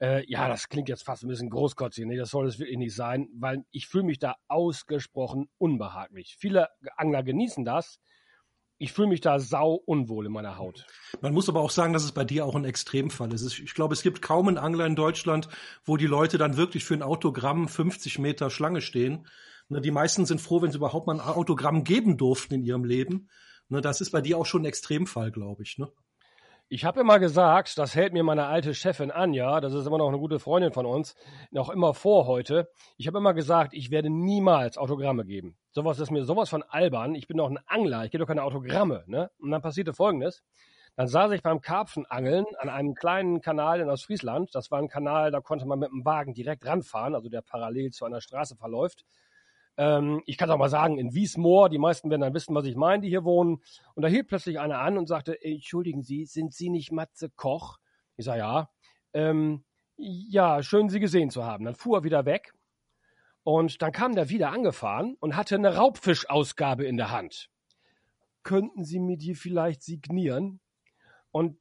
äh, ja, das klingt jetzt fast ein bisschen großkotzig. Nee, das soll es wirklich nicht sein, weil ich fühle mich da ausgesprochen unbehaglich. Viele Angler genießen das. Ich fühle mich da sau unwohl in meiner Haut. Man muss aber auch sagen, dass es bei dir auch ein Extremfall ist. Ich glaube, es gibt kaum einen Angler in Deutschland, wo die Leute dann wirklich für ein Autogramm 50 Meter Schlange stehen. Ne, Die meisten sind froh, wenn sie überhaupt mal ein Autogramm geben durften in ihrem Leben. Ne, Das ist bei dir auch schon ein Extremfall, glaube ich. ne? Ich habe immer gesagt, das hält mir meine alte Chefin Anja, das ist immer noch eine gute Freundin von uns, noch immer vor heute. Ich habe immer gesagt, ich werde niemals Autogramme geben. Sowas ist mir sowas von albern. Ich bin doch ein Angler, ich gebe doch keine Autogramme. Ne? Und dann passierte Folgendes. Dann saß ich beim Karpfenangeln an einem kleinen Kanal in Ostfriesland. Das war ein Kanal, da konnte man mit dem Wagen direkt ranfahren, also der parallel zu einer Straße verläuft. Ähm, ich kann es auch mal sagen, in Wiesmoor, die meisten werden dann wissen, was ich meine, die hier wohnen. Und da hielt plötzlich einer an und sagte, "Ey, entschuldigen Sie, sind Sie nicht Matze Koch? Ich sage, ja. Ähm, ja, schön Sie gesehen zu haben. Dann fuhr er wieder weg und dann kam der wieder angefahren und hatte eine Raubfischausgabe in der Hand. Könnten Sie mir die vielleicht signieren? Und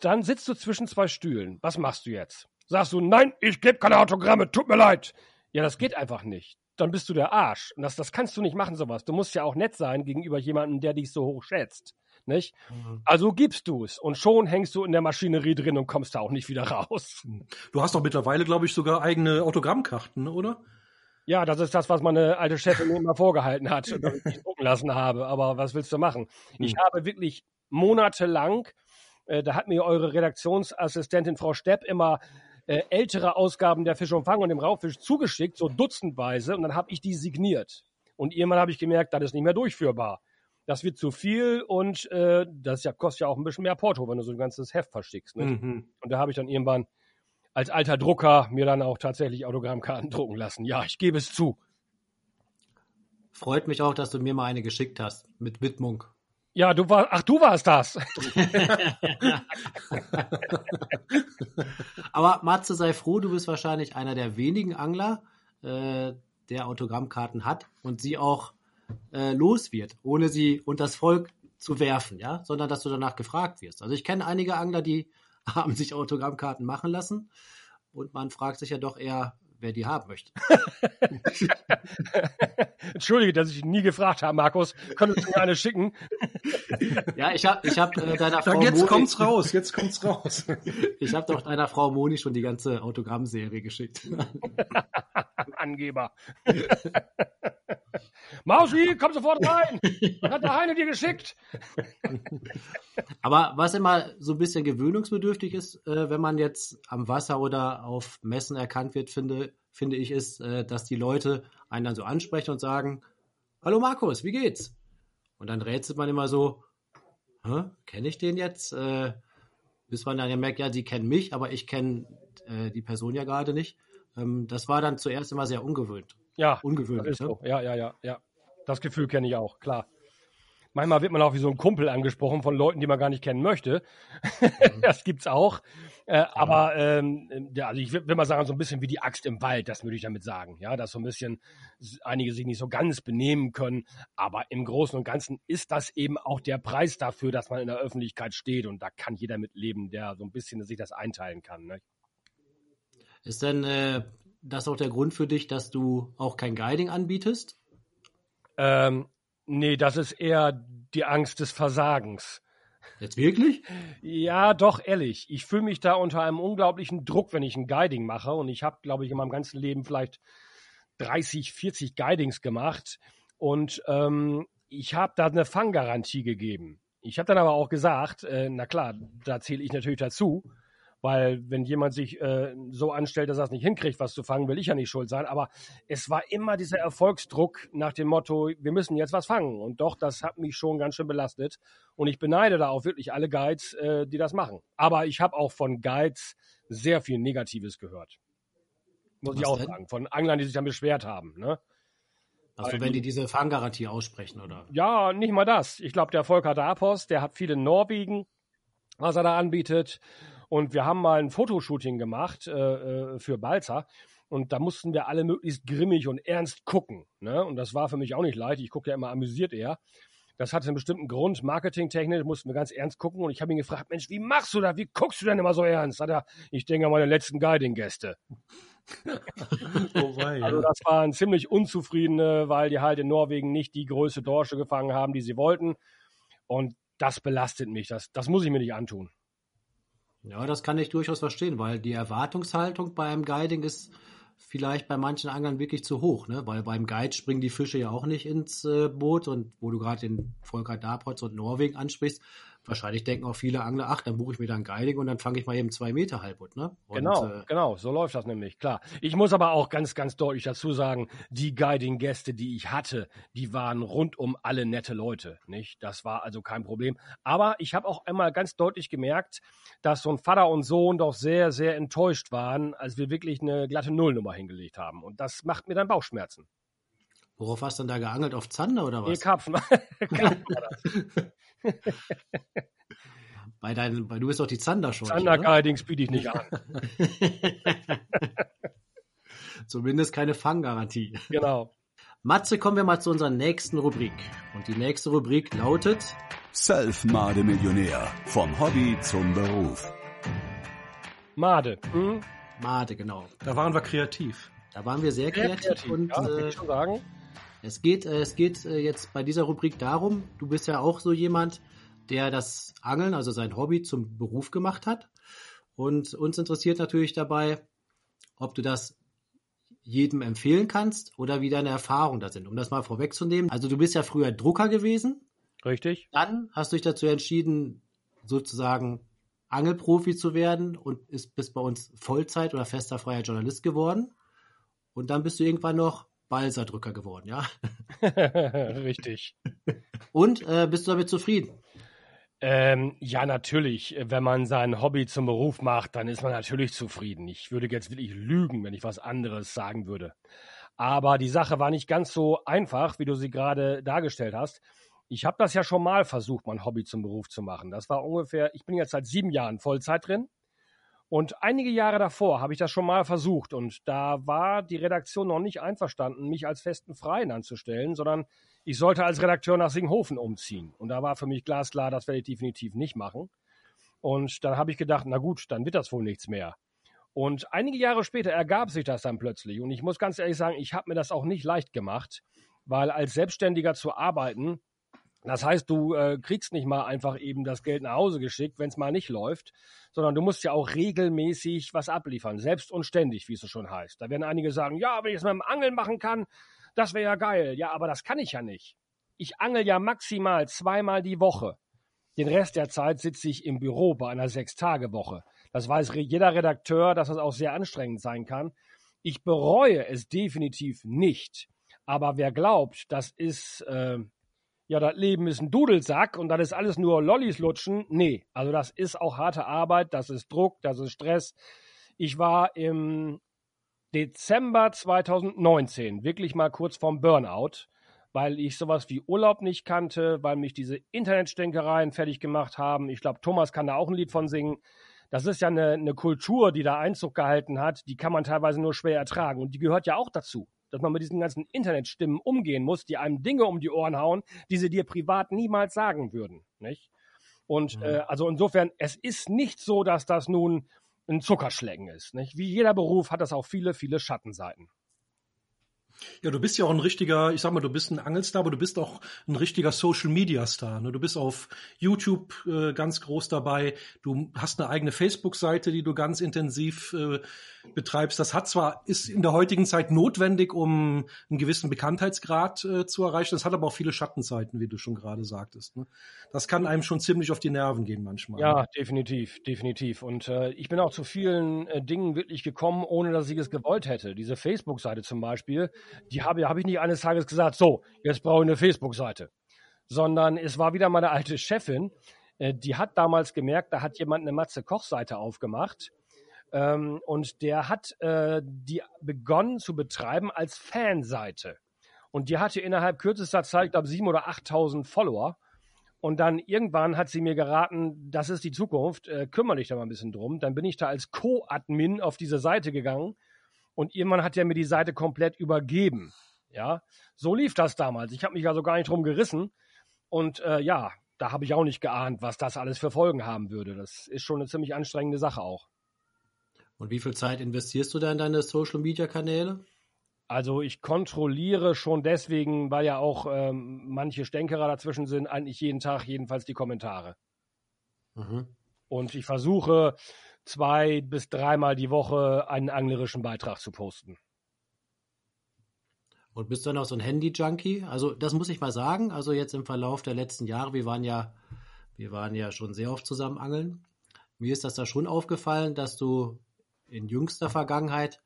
dann sitzt du zwischen zwei Stühlen. Was machst du jetzt? Sagst du, nein, ich gebe keine Autogramme, tut mir leid. Ja, das geht einfach nicht. Dann bist du der Arsch. Und das, das kannst du nicht machen, sowas. Du musst ja auch nett sein gegenüber jemandem, der dich so hoch schätzt. Nicht? Also gibst du es. Und schon hängst du in der Maschinerie drin und kommst da auch nicht wieder raus. Du hast doch mittlerweile, glaube ich, sogar eigene Autogrammkarten, oder? Ja, das ist das, was meine alte Chefin mir immer vorgehalten hat, und ich mich drucken lassen habe. Aber was willst du machen? Ich habe wirklich monatelang, äh, da hat mir eure Redaktionsassistentin Frau Stepp immer äh, ältere Ausgaben der Fisch und Fang und dem Raubfisch zugeschickt, so dutzendweise, und dann habe ich die signiert. Und irgendwann habe ich gemerkt, das ist nicht mehr durchführbar. Das wird zu viel und äh, das ja, kostet ja auch ein bisschen mehr Porto, wenn du so ein ganzes Heft verschickst. Ne? Mhm. Und da habe ich dann irgendwann als alter Drucker mir dann auch tatsächlich Autogrammkarten drucken lassen. Ja, ich gebe es zu. Freut mich auch, dass du mir mal eine geschickt hast mit Widmung. Ja, du war, ach, du warst das. Aber Matze, sei froh, du bist wahrscheinlich einer der wenigen Angler, äh, der Autogrammkarten hat und sie auch äh, los wird, ohne sie unters Volk zu werfen, ja, sondern dass du danach gefragt wirst. Also ich kenne einige Angler, die haben sich Autogrammkarten machen lassen und man fragt sich ja doch eher, wer die haben möchte. Entschuldige, dass ich ihn nie gefragt habe, Markus. Könntest du mir eine schicken? ja, ich habe ich hab, äh, deiner Frau Jetzt Moni, kommt's raus, jetzt kommt's raus. ich habe doch deiner Frau Moni schon die ganze Autogrammserie geschickt. Angeber. Mausi, komm sofort rein. Was hat der Heine dir geschickt? Aber was immer so ein bisschen gewöhnungsbedürftig ist, äh, wenn man jetzt am Wasser oder auf Messen erkannt wird, finde, finde ich, ist, äh, dass die Leute einen dann so ansprechen und sagen, Hallo Markus, wie geht's? Und dann rätselt man immer so, kenne ich den jetzt? Äh, bis man dann ja merkt, ja, sie kennen mich, aber ich kenne äh, die Person ja gerade nicht. Ähm, das war dann zuerst immer sehr ungewöhnt. Ja, ungewöhnlich. So. Ja, ja, ja, ja. Das Gefühl kenne ich auch, klar. Manchmal wird man auch wie so ein Kumpel angesprochen von Leuten, die man gar nicht kennen möchte. Mhm. das gibt's auch. Äh, aber ähm, ja, also ich will mal sagen, so ein bisschen wie die Axt im Wald, das würde ich damit sagen. Ja, dass so ein bisschen einige sich nicht so ganz benehmen können. Aber im Großen und Ganzen ist das eben auch der Preis dafür, dass man in der Öffentlichkeit steht. Und da kann jeder mit leben, der so ein bisschen sich das einteilen kann. Ne? Ist denn äh, das auch der Grund für dich, dass du auch kein Guiding anbietest? Ähm, nee, das ist eher die Angst des Versagens. Jetzt wirklich? Ja, doch, ehrlich. Ich fühle mich da unter einem unglaublichen Druck, wenn ich ein Guiding mache. Und ich habe, glaube ich, in meinem ganzen Leben vielleicht 30, 40 Guidings gemacht. Und ähm, ich habe da eine Fanggarantie gegeben. Ich habe dann aber auch gesagt, äh, na klar, da zähle ich natürlich dazu. Weil wenn jemand sich äh, so anstellt, dass er es nicht hinkriegt, was zu fangen, will ich ja nicht schuld sein. Aber es war immer dieser Erfolgsdruck nach dem Motto, wir müssen jetzt was fangen. Und doch, das hat mich schon ganz schön belastet. Und ich beneide da auch wirklich alle Guides, äh, die das machen. Aber ich habe auch von Guides sehr viel Negatives gehört. Muss was ich auch denn? sagen. Von Anglern, die sich dann beschwert haben. Ne? Also wenn die diese Fanggarantie aussprechen, oder? Ja, nicht mal das. Ich glaube, der Volker Dapos, der hat viele Norwegen, was er da anbietet. Und wir haben mal ein Fotoshooting gemacht äh, äh, für Balzer. Und da mussten wir alle möglichst grimmig und ernst gucken. Ne? Und das war für mich auch nicht leicht. Ich gucke ja immer amüsiert eher. Das hatte einen bestimmten Grund. Marketingtechnisch mussten wir ganz ernst gucken. Und ich habe ihn gefragt, Mensch, wie machst du das? Wie guckst du denn immer so ernst? Hat er, ich denke an meine letzten Guiding-Gäste. oh wei, also das waren ziemlich unzufriedene, weil die halt in Norwegen nicht die größte Dorsche gefangen haben, die sie wollten. Und das belastet mich. Das, das muss ich mir nicht antun. Ja, das kann ich durchaus verstehen, weil die Erwartungshaltung beim Guiding ist vielleicht bei manchen Anglern wirklich zu hoch, ne? Weil beim Guide springen die Fische ja auch nicht ins äh, Boot und wo du gerade den Volker Dapotz und Norwegen ansprichst, wahrscheinlich denken auch viele Angler, ach, dann buche ich mir dann Guiding und dann fange ich mal eben zwei Meter Halbut, ne? Und, genau, äh, genau, so läuft das nämlich, klar. Ich muss aber auch ganz, ganz deutlich dazu sagen, die Guiding-Gäste, die ich hatte, die waren rundum alle nette Leute, nicht? Das war also kein Problem. Aber ich habe auch einmal ganz deutlich gemerkt, dass so ein Vater und Sohn doch sehr, sehr enttäuscht waren, als wir wirklich eine glatte Nullnummer hingelegt haben. Und das macht mir dann Bauchschmerzen. Worauf hast du denn da geangelt? Auf Zander oder was? Nee, Karpfen. Karpfen. bei deinen, bei du bist doch die Zander schon. Zander allerdings biete ich nicht an. Zumindest keine Fanggarantie. Genau. Matze, kommen wir mal zu unserer nächsten Rubrik. Und die nächste Rubrik lautet Self-Made-Millionär. Vom Hobby zum Beruf. Made. Hm? Made, genau. Da waren wir kreativ. Da waren wir sehr kreativ, sehr kreativ und ja, äh, schon sagen. Es geht, äh, es geht äh, jetzt bei dieser Rubrik darum, du bist ja auch so jemand, der das Angeln, also sein Hobby, zum Beruf gemacht hat. Und uns interessiert natürlich dabei, ob du das jedem empfehlen kannst oder wie deine Erfahrungen da sind. Um das mal vorwegzunehmen. Also du bist ja früher Drucker gewesen. Richtig. Dann hast du dich dazu entschieden, sozusagen Angelprofi zu werden und ist, bist bei uns Vollzeit oder fester freier Journalist geworden. Und dann bist du irgendwann noch Balserdrücker geworden, ja? Richtig. Und äh, bist du damit zufrieden? Ähm, ja, natürlich. Wenn man sein Hobby zum Beruf macht, dann ist man natürlich zufrieden. Ich würde jetzt wirklich lügen, wenn ich was anderes sagen würde. Aber die Sache war nicht ganz so einfach, wie du sie gerade dargestellt hast. Ich habe das ja schon mal versucht, mein Hobby zum Beruf zu machen. Das war ungefähr, ich bin jetzt seit sieben Jahren Vollzeit drin. Und einige Jahre davor habe ich das schon mal versucht und da war die Redaktion noch nicht einverstanden, mich als festen Freien anzustellen, sondern ich sollte als Redakteur nach Singhofen umziehen. Und da war für mich glasklar, das werde ich definitiv nicht machen. Und dann habe ich gedacht, na gut, dann wird das wohl nichts mehr. Und einige Jahre später ergab sich das dann plötzlich. Und ich muss ganz ehrlich sagen, ich habe mir das auch nicht leicht gemacht, weil als Selbstständiger zu arbeiten, das heißt, du äh, kriegst nicht mal einfach eben das Geld nach Hause geschickt, wenn es mal nicht läuft, sondern du musst ja auch regelmäßig was abliefern, selbst und ständig, wie es so schon heißt. Da werden einige sagen, ja, wenn ich es mit dem Angeln machen kann, das wäre ja geil. Ja, aber das kann ich ja nicht. Ich angel ja maximal zweimal die Woche. Den Rest der Zeit sitze ich im Büro bei einer Sechs-Tage-Woche. Das weiß jeder Redakteur, dass das auch sehr anstrengend sein kann. Ich bereue es definitiv nicht. Aber wer glaubt, das ist, äh, ja, das Leben ist ein Dudelsack und das ist alles nur Lollis lutschen, nee. Also das ist auch harte Arbeit, das ist Druck, das ist Stress. Ich war im Dezember 2019 wirklich mal kurz vorm Burnout, weil ich sowas wie Urlaub nicht kannte, weil mich diese Internetstänkereien fertig gemacht haben. Ich glaube, Thomas kann da auch ein Lied von singen das ist ja eine, eine Kultur, die da Einzug gehalten hat, die kann man teilweise nur schwer ertragen. Und die gehört ja auch dazu, dass man mit diesen ganzen Internetstimmen umgehen muss, die einem Dinge um die Ohren hauen, die sie dir privat niemals sagen würden. Nicht? Und mhm. äh, also insofern, es ist nicht so, dass das nun ein Zuckerschlecken ist. Nicht? Wie jeder Beruf hat das auch viele, viele Schattenseiten. Ja, du bist ja auch ein richtiger, ich sag mal, du bist ein Angelstar, aber du bist auch ein richtiger Social Media Star. Ne? Du bist auf YouTube äh, ganz groß dabei. Du hast eine eigene Facebook-Seite, die du ganz intensiv äh, betreibst. Das hat zwar, ist in der heutigen Zeit notwendig, um einen gewissen Bekanntheitsgrad äh, zu erreichen. Das hat aber auch viele Schattenseiten, wie du schon gerade sagtest. Ne? Das kann einem schon ziemlich auf die Nerven gehen manchmal. Ja, ne? definitiv, definitiv. Und äh, ich bin auch zu vielen äh, Dingen wirklich gekommen, ohne dass ich es gewollt hätte. Diese Facebook-Seite zum Beispiel, die habe hab ich nicht eines Tages gesagt, so, jetzt brauche ich eine Facebook-Seite. Sondern es war wieder meine alte Chefin, äh, die hat damals gemerkt, da hat jemand eine Matze-Koch-Seite aufgemacht ähm, und der hat äh, die begonnen zu betreiben als Fanseite. Und die hatte innerhalb kürzester Zeit, ich glaube, sieben oder 8.000 Follower. Und dann irgendwann hat sie mir geraten, das ist die Zukunft, äh, kümmere dich da mal ein bisschen drum. Dann bin ich da als Co-Admin auf diese Seite gegangen und irgendwann hat er mir die Seite komplett übergeben. Ja, so lief das damals. Ich habe mich also gar nicht drum gerissen. Und äh, ja, da habe ich auch nicht geahnt, was das alles für Folgen haben würde. Das ist schon eine ziemlich anstrengende Sache auch. Und wie viel Zeit investierst du da in deine Social-Media-Kanäle? Also ich kontrolliere schon deswegen, weil ja auch ähm, manche Stänkerer dazwischen sind, eigentlich jeden Tag jedenfalls die Kommentare. Mhm. Und ich versuche zwei bis dreimal die Woche einen anglerischen Beitrag zu posten. Und bist du dann auch so ein Handy-Junkie? Also das muss ich mal sagen. Also jetzt im Verlauf der letzten Jahre, wir waren ja, wir waren ja schon sehr oft zusammen angeln. Mir ist das da schon aufgefallen, dass du in jüngster Vergangenheit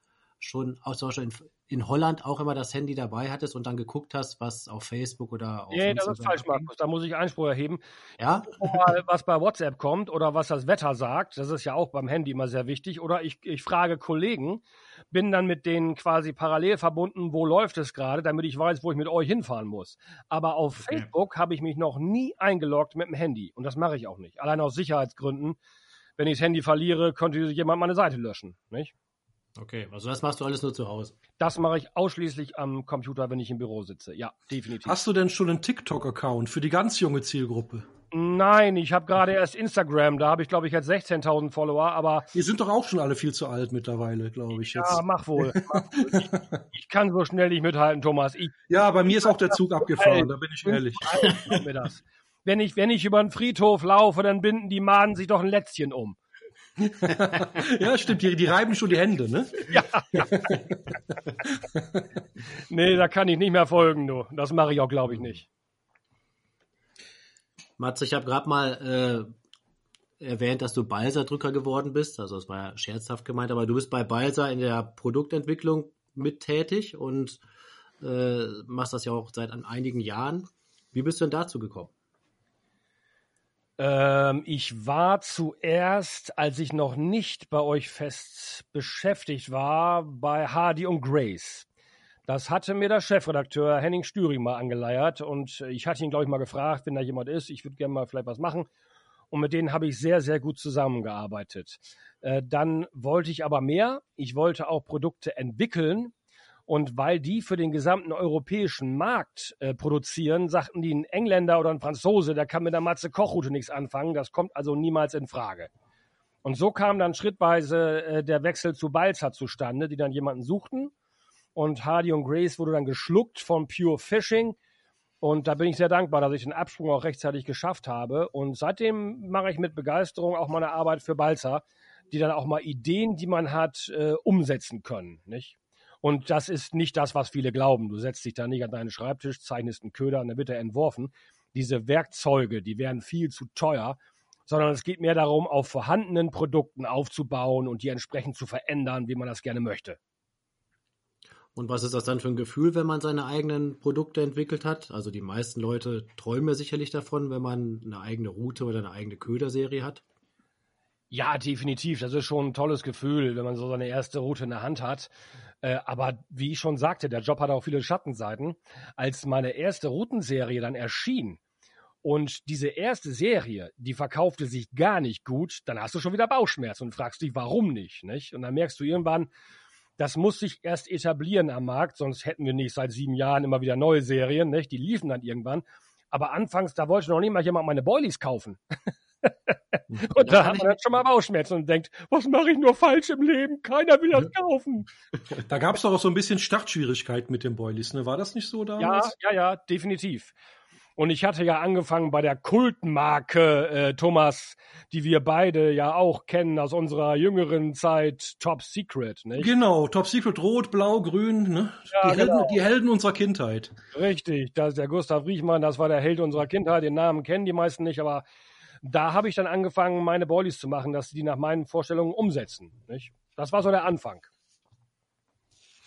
schon auch zum Beispiel in, in, Holland auch immer das Handy dabei hattest und dann geguckt hast, was auf Facebook oder auf Nee, Instagram das ist falsch, Markus. Da muss ich Einspruch erheben. Ja? was bei WhatsApp kommt oder was das Wetter sagt, das ist ja auch beim Handy immer sehr wichtig. Oder ich, ich frage Kollegen, bin dann mit denen quasi parallel verbunden, wo läuft es gerade, damit ich weiß, wo ich mit euch hinfahren muss. Aber auf okay. Facebook habe ich mich noch nie eingeloggt mit dem Handy. Und das mache ich auch nicht. Allein aus Sicherheitsgründen wenn ich das Handy verliere, könnte jemand meine Seite löschen. Nicht? Okay, also das machst du alles nur zu Hause. Das mache ich ausschließlich am Computer, wenn ich im Büro sitze. Ja, definitiv. Hast du denn schon einen TikTok-Account für die ganz junge Zielgruppe? Nein, ich habe gerade erst Instagram. Da habe ich, glaube ich, jetzt 16.000 Follower. Aber wir sind doch auch schon alle viel zu alt mittlerweile, glaube ich. Jetzt. Ja, mach wohl. Mach wohl. Ich, ich, kann so schnell nicht mithalten, Thomas. Ich, ja, bei mir ist auch der Zug abgefahren. Da bin ich ehrlich. Mir das wenn ich, wenn ich über den Friedhof laufe, dann binden die Mahnen sich doch ein Lätzchen um. ja, stimmt, die, die reiben schon die Hände, ne? Ja. nee, da kann ich nicht mehr folgen, du. Das mache ich auch, glaube ich, nicht. Matze, ich habe gerade mal äh, erwähnt, dass du Balsa-Drücker geworden bist. Also das war ja scherzhaft gemeint, aber du bist bei Balsa in der Produktentwicklung mit tätig und äh, machst das ja auch seit einigen Jahren. Wie bist du denn dazu gekommen? Ähm, ich war zuerst, als ich noch nicht bei euch fest beschäftigt war, bei Hardy und Grace. Das hatte mir der Chefredakteur Henning Stüring mal angeleiert und ich hatte ihn, glaube ich, mal gefragt, wenn da jemand ist, ich würde gerne mal vielleicht was machen. Und mit denen habe ich sehr, sehr gut zusammengearbeitet. Äh, dann wollte ich aber mehr. Ich wollte auch Produkte entwickeln und weil die für den gesamten europäischen Markt äh, produzieren, sagten die ein Engländer oder ein Franzose, der kann mit der Matze Kochroute nichts anfangen. Das kommt also niemals in Frage. Und so kam dann schrittweise äh, der Wechsel zu Balzer zustande, die dann jemanden suchten. Und Hardy und Grace wurde dann geschluckt von Pure Fishing. Und da bin ich sehr dankbar, dass ich den Absprung auch rechtzeitig geschafft habe. Und seitdem mache ich mit Begeisterung auch meine Arbeit für Balzer, die dann auch mal Ideen, die man hat, äh, umsetzen können. Nicht? Und das ist nicht das, was viele glauben. Du setzt dich da nicht an deinen Schreibtisch, zeichnest einen Köder und dann wird er entworfen. Diese Werkzeuge, die wären viel zu teuer sondern es geht mehr darum, auf vorhandenen Produkten aufzubauen und die entsprechend zu verändern, wie man das gerne möchte. Und was ist das dann für ein Gefühl, wenn man seine eigenen Produkte entwickelt hat? Also die meisten Leute träumen ja sicherlich davon, wenn man eine eigene Route oder eine eigene Köderserie hat. Ja, definitiv. Das ist schon ein tolles Gefühl, wenn man so seine erste Route in der Hand hat. Äh, aber wie ich schon sagte, der Job hat auch viele Schattenseiten. Als meine erste Routenserie dann erschien, und diese erste Serie, die verkaufte sich gar nicht gut, dann hast du schon wieder Bauchschmerzen und fragst dich, warum nicht, nicht? Und dann merkst du irgendwann, das muss sich erst etablieren am Markt, sonst hätten wir nicht seit sieben Jahren immer wieder neue Serien, nicht? Die liefen dann irgendwann. Aber anfangs, da wollte noch nicht mal jemand meine Boilies kaufen. und da hat man dann schon mal Bauchschmerzen und denkt, was mache ich nur falsch im Leben? Keiner will das kaufen. Da gab es doch auch so ein bisschen Startschwierigkeiten mit den Boilies, ne? War das nicht so damals? Ja, ja, ja, definitiv. Und ich hatte ja angefangen bei der Kultmarke, äh, Thomas, die wir beide ja auch kennen aus unserer jüngeren Zeit, Top Secret, nicht? Genau, Top Secret, Rot, Blau, Grün, ne? Ja, die, genau. Helden, die Helden unserer Kindheit. Richtig, das ist der Gustav Riechmann, das war der Held unserer Kindheit, den Namen kennen die meisten nicht, aber da habe ich dann angefangen, meine Boilies zu machen, dass sie die nach meinen Vorstellungen umsetzen, nicht? Das war so der Anfang.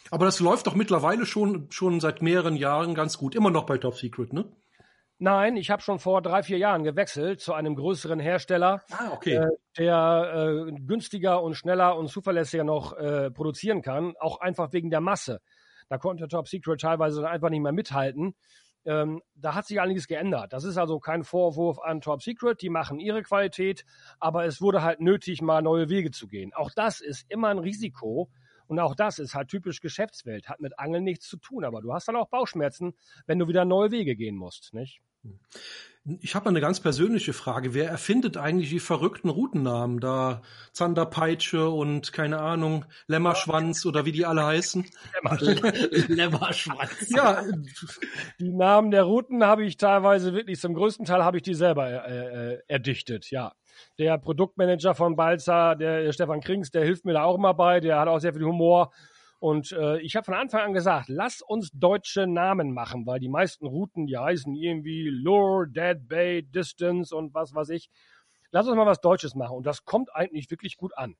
Aber das läuft doch mittlerweile schon, schon seit mehreren Jahren ganz gut. Immer noch bei Top Secret, ne? Nein, ich habe schon vor drei, vier Jahren gewechselt zu einem größeren Hersteller, ah, okay. äh, der äh, günstiger und schneller und zuverlässiger noch äh, produzieren kann, auch einfach wegen der Masse. Da konnte Top Secret teilweise einfach nicht mehr mithalten. Ähm, da hat sich einiges geändert. Das ist also kein Vorwurf an Top Secret, die machen ihre Qualität, aber es wurde halt nötig, mal neue Wege zu gehen. Auch das ist immer ein Risiko. Und auch das ist halt typisch Geschäftswelt, hat mit Angeln nichts zu tun, aber du hast dann auch Bauchschmerzen, wenn du wieder neue Wege gehen musst, nicht? Ich habe eine ganz persönliche Frage. Wer erfindet eigentlich die verrückten Routennamen? Da Zanderpeitsche und keine Ahnung, Lämmerschwanz oder wie die alle heißen? Lämmerschwanz. ja. Die Namen der Routen habe ich teilweise wirklich, zum größten Teil habe ich die selber äh, äh, erdichtet, ja. Der Produktmanager von Balzer, der Stefan Krings, der hilft mir da auch immer bei, der hat auch sehr viel Humor und äh, ich habe von Anfang an gesagt, lass uns deutsche Namen machen, weil die meisten Routen, die heißen irgendwie Lure, Dead Bay, Distance und was weiß ich. Lass uns mal was Deutsches machen. Und das kommt eigentlich wirklich gut an.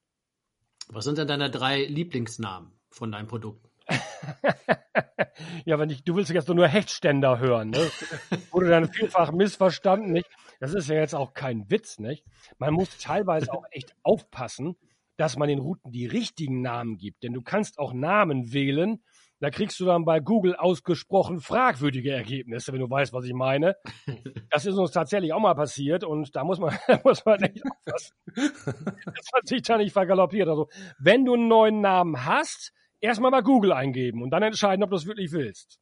Was sind denn deine drei Lieblingsnamen von deinem Produkt? ja, wenn ich, du willst jetzt nur Hechtständer hören, ne? Wurde dann vielfach missverstanden, nicht? Das ist ja jetzt auch kein Witz, nicht? Man muss teilweise auch echt aufpassen, dass man den Routen die richtigen Namen gibt. Denn du kannst auch Namen wählen, da kriegst du dann bei Google ausgesprochen fragwürdige Ergebnisse, wenn du weißt, was ich meine. Das ist uns tatsächlich auch mal passiert und da muss man, muss man echt aufpassen. Das hat sich da nicht vergaloppiert. Also, wenn du einen neuen Namen hast, erstmal bei Google eingeben und dann entscheiden, ob du es wirklich willst.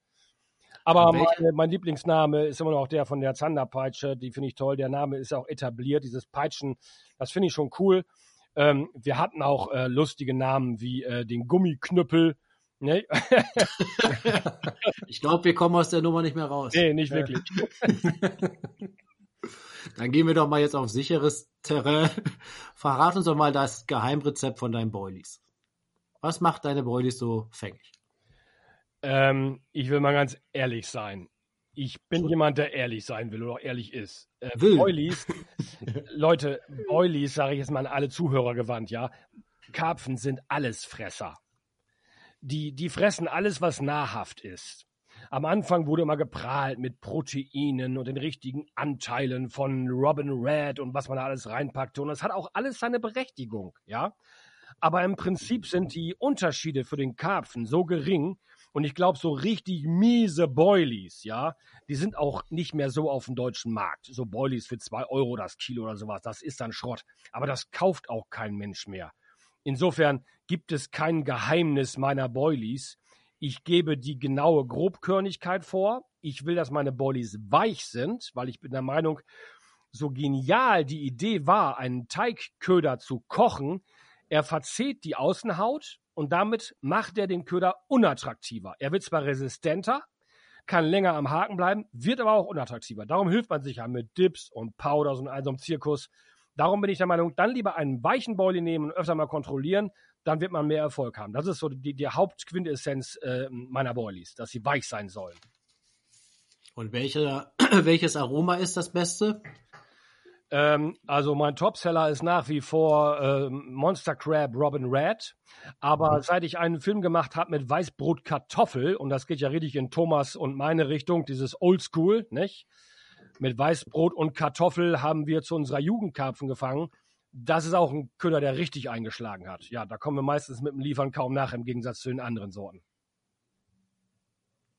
Aber meine, mein Lieblingsname ist immer noch der von der Zanderpeitsche. Die finde ich toll. Der Name ist auch etabliert. Dieses Peitschen, das finde ich schon cool. Ähm, wir hatten auch äh, lustige Namen wie äh, den Gummiknüppel. Ne? ich glaube, wir kommen aus der Nummer nicht mehr raus. Nee, nicht wirklich. Dann gehen wir doch mal jetzt auf sicheres Terrain. Verrat uns doch mal das Geheimrezept von deinen Boilies. Was macht deine Boilies so fängig? Ähm, ich will mal ganz ehrlich sein. Ich bin jemand, der ehrlich sein will oder auch ehrlich ist. Äh, will. Boilies, Leute, Boilies, sage ich jetzt mal an alle Zuhörer gewandt, ja. Karpfen sind Allesfresser. Die, die fressen alles, was nahrhaft ist. Am Anfang wurde immer geprahlt mit Proteinen und den richtigen Anteilen von Robin Red und was man da alles reinpackte. Und es hat auch alles seine Berechtigung, ja. Aber im Prinzip sind die Unterschiede für den Karpfen so gering, und ich glaube, so richtig miese Boilies, ja, die sind auch nicht mehr so auf dem deutschen Markt. So Boilies für zwei Euro das Kilo oder sowas, das ist dann Schrott. Aber das kauft auch kein Mensch mehr. Insofern gibt es kein Geheimnis meiner Boilies. Ich gebe die genaue Grobkörnigkeit vor. Ich will, dass meine Boilies weich sind, weil ich bin der Meinung, so genial die Idee war, einen Teigköder zu kochen, er verzehrt die Außenhaut und damit macht er den Köder unattraktiver. Er wird zwar resistenter, kann länger am Haken bleiben, wird aber auch unattraktiver. Darum hilft man sich ja mit Dips und Powders und all so einem Zirkus. Darum bin ich der Meinung, dann lieber einen weichen Boilie nehmen und öfter mal kontrollieren, dann wird man mehr Erfolg haben. Das ist so die, die Hauptquintessenz äh, meiner Boilies, dass sie weich sein sollen. Und welche, welches Aroma ist das Beste? Ähm, also mein Topseller ist nach wie vor äh, Monster Crab Robin Red. Aber mhm. seit ich einen Film gemacht habe mit Weißbrot Kartoffel, und das geht ja richtig in Thomas und meine Richtung, dieses Oldschool, nicht? Mit Weißbrot und Kartoffel haben wir zu unserer Jugendkarpfen gefangen. Das ist auch ein Köder, der richtig eingeschlagen hat. Ja, da kommen wir meistens mit dem Liefern kaum nach, im Gegensatz zu den anderen Sorten.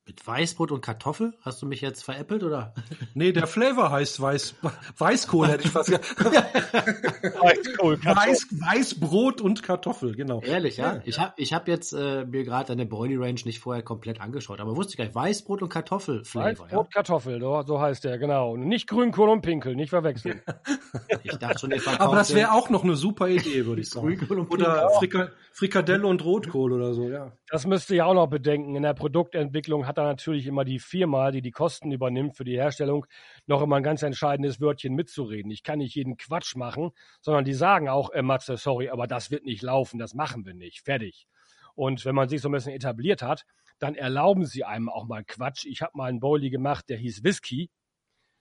Mit Weißbrot und Kartoffel? Hast du mich jetzt veräppelt oder? Nee, der Flavor heißt Weiß, Weißkohl, hätte ich fast gesagt. Weißkohl, Weiß, Weißbrot und Kartoffel, genau. Ehrlich, ja? ja. Ich habe ich hab jetzt äh, mir gerade deine Boilie Range nicht vorher komplett angeschaut, aber wusste ich gar nicht. Weißbrot und Kartoffel Flavor. Weißbrot, ja? Kartoffel, so heißt der, genau. Nicht Grünkohl und Pinkel, nicht verwechseln. ich dachte schon, Aber das wäre auch noch eine super Idee, würde ich sagen. Grünkohl und Pinkel. Oder Frika Frikadelle und Rotkohl oder so, ja. Das müsst ihr ja auch noch bedenken. In der Produktentwicklung hat hat da natürlich immer die Firma, die die Kosten übernimmt für die Herstellung, noch immer ein ganz entscheidendes Wörtchen mitzureden. Ich kann nicht jeden Quatsch machen, sondern die sagen auch, äh, Matze, sorry, aber das wird nicht laufen, das machen wir nicht, fertig. Und wenn man sich so ein bisschen etabliert hat, dann erlauben sie einem auch mal Quatsch. Ich habe mal einen Bowlie gemacht, der hieß Whisky.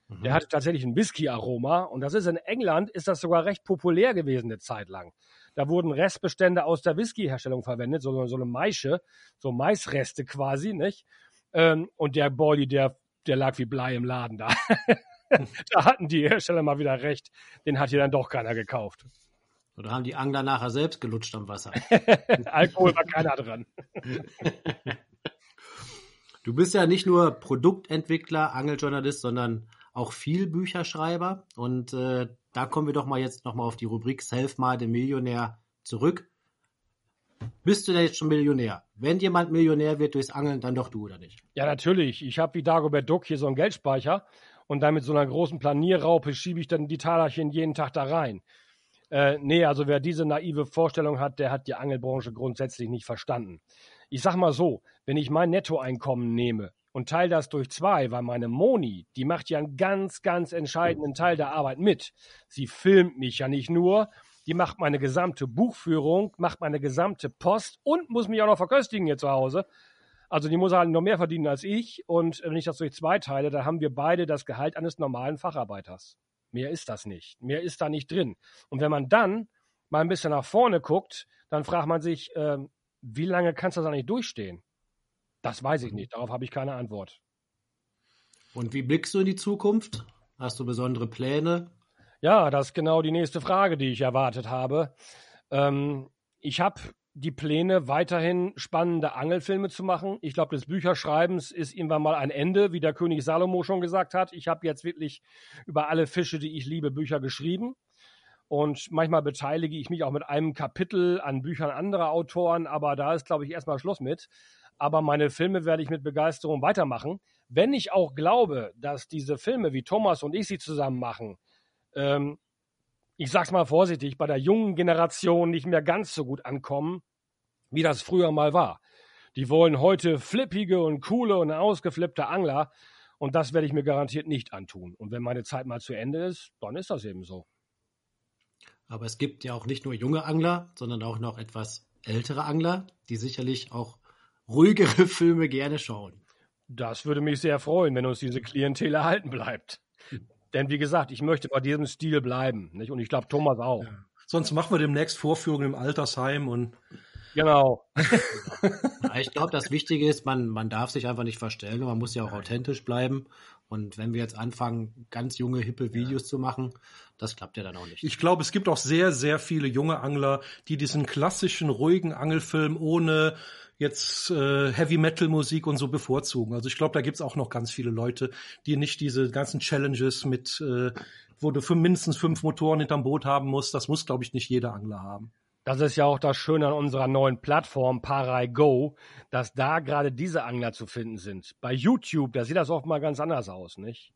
Mhm. Der hatte tatsächlich ein Whisky-Aroma und das ist in England, ist das sogar recht populär gewesen eine Zeit lang. Da wurden Restbestände aus der Whisky-Herstellung verwendet, so, so eine Maische, so Maisreste quasi, nicht? Ähm, und der Boilie, der, der lag wie Blei im Laden da. da hatten die Hersteller mal wieder recht. Den hat hier dann doch keiner gekauft. Oder haben die Angler nachher selbst gelutscht am Wasser? Alkohol war keiner dran. Du bist ja nicht nur Produktentwickler, Angeljournalist, sondern auch viel Bücherschreiber. Und äh, da kommen wir doch mal jetzt nochmal auf die Rubrik Self-Made Millionär zurück. Bist du denn jetzt schon Millionär? Wenn jemand Millionär wird durchs Angeln, dann doch du, oder nicht? Ja, natürlich. Ich habe wie Dagobert Duck hier so einen Geldspeicher und dann mit so einer großen Planierraupe schiebe ich dann die Talerchen jeden Tag da rein. Äh, nee, also wer diese naive Vorstellung hat, der hat die Angelbranche grundsätzlich nicht verstanden. Ich sag mal so, wenn ich mein Nettoeinkommen nehme und teile das durch zwei, weil meine Moni, die macht ja einen ganz, ganz entscheidenden Teil der Arbeit mit. Sie filmt mich ja nicht nur, die macht meine gesamte Buchführung, macht meine gesamte Post und muss mich auch noch verköstigen hier zu Hause. Also die muss halt noch mehr verdienen als ich. Und wenn ich das durch zwei teile, dann haben wir beide das Gehalt eines normalen Facharbeiters. Mehr ist das nicht. Mehr ist da nicht drin. Und wenn man dann mal ein bisschen nach vorne guckt, dann fragt man sich, äh, wie lange kannst du das eigentlich durchstehen? Das weiß ich nicht. Darauf habe ich keine Antwort. Und wie blickst du in die Zukunft? Hast du besondere Pläne? Ja, das ist genau die nächste Frage, die ich erwartet habe. Ähm, ich habe die Pläne, weiterhin spannende Angelfilme zu machen. Ich glaube, des Bücherschreibens ist irgendwann mal ein Ende, wie der König Salomo schon gesagt hat. Ich habe jetzt wirklich über alle Fische, die ich liebe, Bücher geschrieben. Und manchmal beteilige ich mich auch mit einem Kapitel an Büchern anderer Autoren, aber da ist, glaube ich, erstmal Schluss mit. Aber meine Filme werde ich mit Begeisterung weitermachen. Wenn ich auch glaube, dass diese Filme, wie Thomas und ich sie zusammen machen, ähm, ich sag's mal vorsichtig, bei der jungen Generation nicht mehr ganz so gut ankommen, wie das früher mal war. Die wollen heute flippige und coole und ausgeflippte Angler und das werde ich mir garantiert nicht antun. Und wenn meine Zeit mal zu Ende ist, dann ist das eben so. Aber es gibt ja auch nicht nur junge Angler, sondern auch noch etwas ältere Angler, die sicherlich auch ruhigere Filme gerne schauen. Das würde mich sehr freuen, wenn uns diese Klientel erhalten bleibt. Denn wie gesagt, ich möchte bei diesem Stil bleiben. Nicht? Und ich glaube, Thomas auch. Ja. Sonst machen wir demnächst Vorführungen im Altersheim und. Genau. ich glaube, das Wichtige ist, man, man darf sich einfach nicht verstellen und man muss ja auch authentisch bleiben. Und wenn wir jetzt anfangen, ganz junge, hippe Videos ja. zu machen, das klappt ja dann auch nicht. Ich glaube, es gibt auch sehr, sehr viele junge Angler, die diesen klassischen, ruhigen Angelfilm ohne jetzt äh, Heavy Metal Musik und so bevorzugen. Also ich glaube, da gibt's auch noch ganz viele Leute, die nicht diese ganzen Challenges mit, äh, wo du für mindestens fünf Motoren hinterm Boot haben musst. Das muss, glaube ich, nicht jeder Angler haben. Das ist ja auch das Schöne an unserer neuen Plattform Parai Go, dass da gerade diese Angler zu finden sind. Bei YouTube, da sieht das oft mal ganz anders aus, nicht?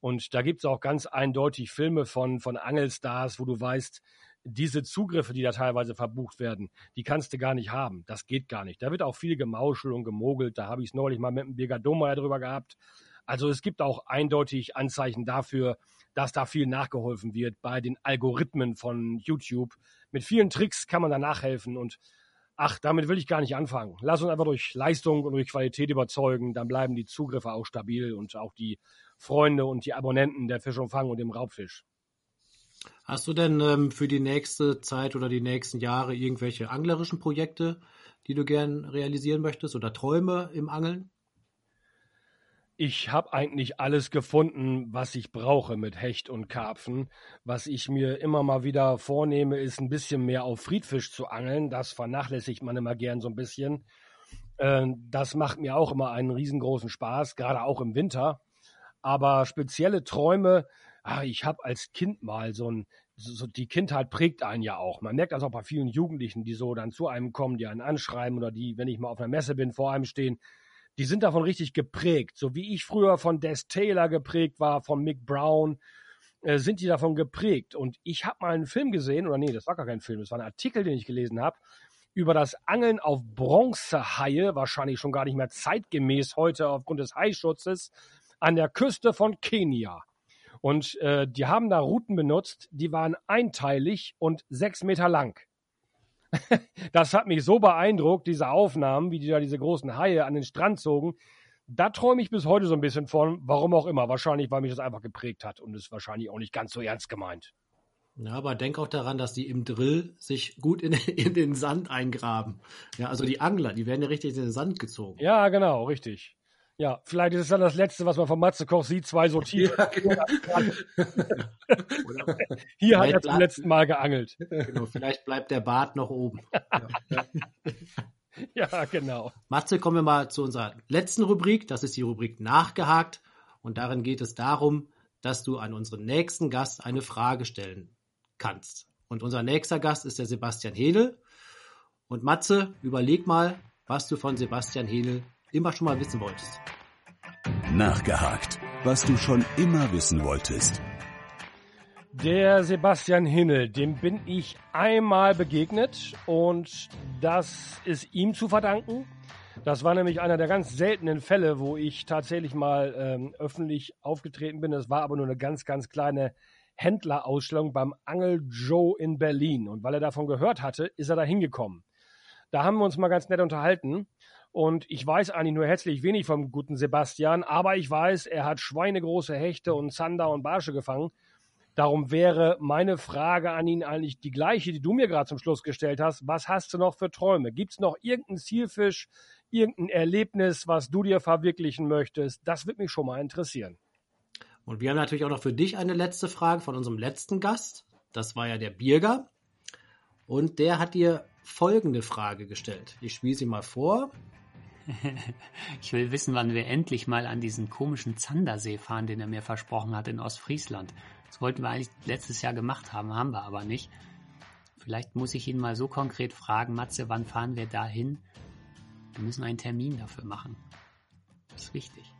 Und da gibt es auch ganz eindeutig Filme von, von Angelstars, wo du weißt, diese Zugriffe, die da teilweise verbucht werden, die kannst du gar nicht haben. Das geht gar nicht. Da wird auch viel gemauschelt und gemogelt. Da habe ich es neulich mal mit dem Birger Domeyer drüber gehabt. Also es gibt auch eindeutig Anzeichen dafür, dass da viel nachgeholfen wird bei den Algorithmen von YouTube. Mit vielen Tricks kann man da nachhelfen und ach, damit will ich gar nicht anfangen. Lass uns einfach durch Leistung und durch Qualität überzeugen, dann bleiben die Zugriffe auch stabil und auch die Freunde und die Abonnenten der Fisch und Fang und dem Raubfisch. Hast du denn ähm, für die nächste Zeit oder die nächsten Jahre irgendwelche anglerischen Projekte, die du gern realisieren möchtest oder Träume im Angeln? Ich habe eigentlich alles gefunden, was ich brauche mit Hecht und Karpfen. Was ich mir immer mal wieder vornehme, ist ein bisschen mehr auf Friedfisch zu angeln. Das vernachlässigt man immer gern so ein bisschen. Äh, das macht mir auch immer einen riesengroßen Spaß, gerade auch im Winter. Aber spezielle Träume, ah, ich habe als Kind mal so ein, so, die Kindheit prägt einen ja auch. Man merkt das auch bei vielen Jugendlichen, die so dann zu einem kommen, die einen anschreiben oder die, wenn ich mal auf einer Messe bin, vor einem stehen, die sind davon richtig geprägt. So wie ich früher von Des Taylor geprägt war, von Mick Brown, äh, sind die davon geprägt. Und ich habe mal einen Film gesehen, oder nee, das war gar kein Film, das war ein Artikel, den ich gelesen habe, über das Angeln auf Bronzehaie, wahrscheinlich schon gar nicht mehr zeitgemäß heute aufgrund des Haischutzes an der Küste von Kenia. Und äh, die haben da Routen benutzt, die waren einteilig und sechs Meter lang. das hat mich so beeindruckt, diese Aufnahmen, wie die da diese großen Haie an den Strand zogen. Da träume ich bis heute so ein bisschen von, warum auch immer. Wahrscheinlich, weil mich das einfach geprägt hat und ist wahrscheinlich auch nicht ganz so ernst gemeint. Ja, aber denk auch daran, dass die im Drill sich gut in, in den Sand eingraben. Ja, also die Angler, die werden ja richtig in den Sand gezogen. Ja, genau, richtig. Ja, vielleicht ist es dann das Letzte, was man von Matze Koch sieht, zwei so tief. Ja, genau. Hier hat er zum letzten Mal geangelt. Genau, vielleicht bleibt der Bart noch oben. Ja. ja, genau. Matze, kommen wir mal zu unserer letzten Rubrik. Das ist die Rubrik Nachgehakt. Und darin geht es darum, dass du an unseren nächsten Gast eine Frage stellen kannst. Und unser nächster Gast ist der Sebastian Hedel. Und Matze, überleg mal, was du von Sebastian Hedel immer schon mal wissen wolltest. Nachgehakt, was du schon immer wissen wolltest. Der Sebastian Hinnel, dem bin ich einmal begegnet und das ist ihm zu verdanken. Das war nämlich einer der ganz seltenen Fälle, wo ich tatsächlich mal ähm, öffentlich aufgetreten bin. Es war aber nur eine ganz, ganz kleine Händlerausstellung beim Angel Joe in Berlin. Und weil er davon gehört hatte, ist er da hingekommen. Da haben wir uns mal ganz nett unterhalten und ich weiß eigentlich nur herzlich wenig vom guten Sebastian, aber ich weiß, er hat schweinegroße Hechte und Zander und Barsche gefangen. Darum wäre meine Frage an ihn eigentlich die gleiche, die du mir gerade zum Schluss gestellt hast. Was hast du noch für Träume? Gibt es noch irgendeinen Zielfisch, irgendein Erlebnis, was du dir verwirklichen möchtest? Das würde mich schon mal interessieren. Und wir haben natürlich auch noch für dich eine letzte Frage von unserem letzten Gast. Das war ja der Birger. Und der hat dir folgende Frage gestellt. Ich spiele sie mal vor. Ich will wissen, wann wir endlich mal an diesen komischen Zandersee fahren, den er mir versprochen hat in Ostfriesland. Das wollten wir eigentlich letztes Jahr gemacht haben, haben wir aber nicht. Vielleicht muss ich ihn mal so konkret fragen, Matze, wann fahren wir da hin? Wir müssen einen Termin dafür machen. Das ist wichtig.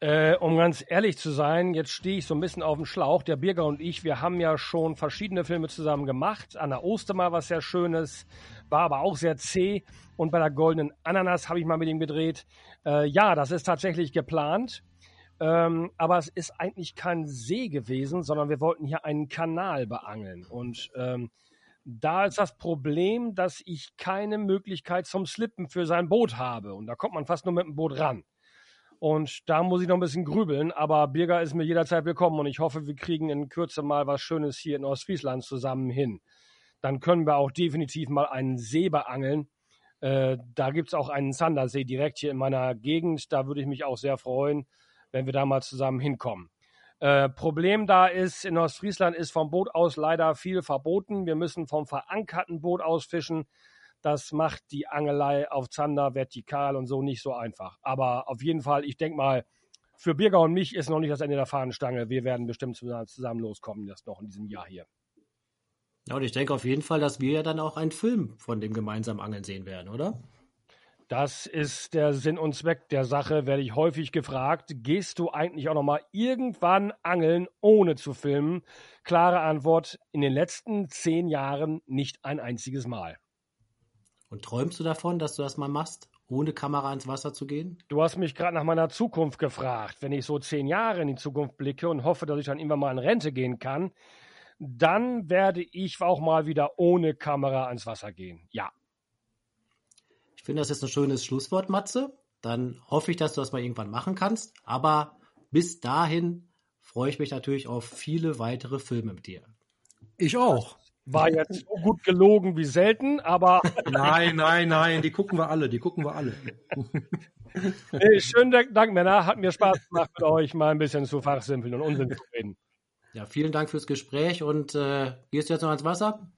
Äh, um ganz ehrlich zu sein, jetzt stehe ich so ein bisschen auf dem Schlauch. Der Birger und ich, wir haben ja schon verschiedene Filme zusammen gemacht. An der Ostermal was sehr Schönes, war aber auch sehr zäh. Und bei der Goldenen Ananas habe ich mal mit ihm gedreht. Äh, ja, das ist tatsächlich geplant. Ähm, aber es ist eigentlich kein See gewesen, sondern wir wollten hier einen Kanal beangeln. Und ähm, da ist das Problem, dass ich keine Möglichkeit zum Slippen für sein Boot habe. Und da kommt man fast nur mit dem Boot ran. Und da muss ich noch ein bisschen grübeln, aber Birger ist mir jederzeit willkommen und ich hoffe, wir kriegen in Kürze mal was Schönes hier in Ostfriesland zusammen hin. Dann können wir auch definitiv mal einen See beangeln. Äh, da gibt es auch einen Sandersee direkt hier in meiner Gegend. Da würde ich mich auch sehr freuen, wenn wir da mal zusammen hinkommen. Äh, Problem da ist, in Ostfriesland ist vom Boot aus leider viel verboten. Wir müssen vom verankerten Boot aus fischen. Das macht die Angelei auf Zander vertikal und so nicht so einfach. Aber auf jeden Fall, ich denke mal, für Birger und mich ist noch nicht das Ende der Fahnenstange. Wir werden bestimmt zusammen loskommen, das noch in diesem Jahr hier. Ja, und ich denke auf jeden Fall, dass wir ja dann auch einen Film von dem gemeinsamen Angeln sehen werden, oder? Das ist der Sinn und Zweck der Sache, werde ich häufig gefragt. Gehst du eigentlich auch noch mal irgendwann angeln, ohne zu filmen? Klare Antwort, in den letzten zehn Jahren nicht ein einziges Mal. Und träumst du davon, dass du das mal machst, ohne Kamera ins Wasser zu gehen? Du hast mich gerade nach meiner Zukunft gefragt. Wenn ich so zehn Jahre in die Zukunft blicke und hoffe, dass ich dann irgendwann mal in Rente gehen kann, dann werde ich auch mal wieder ohne Kamera ans Wasser gehen. Ja. Ich finde, das ist ein schönes Schlusswort, Matze. Dann hoffe ich, dass du das mal irgendwann machen kannst. Aber bis dahin freue ich mich natürlich auf viele weitere Filme mit dir. Ich auch. War jetzt so gut gelogen wie selten, aber. nein, nein, nein, die gucken wir alle, die gucken wir alle. hey, schönen Dank, Männer. Hat mir Spaß gemacht, mit euch mal ein bisschen zu fachsimpeln und Unsinn zu reden. Ja, vielen Dank fürs Gespräch und äh, gehst du jetzt noch ans Wasser?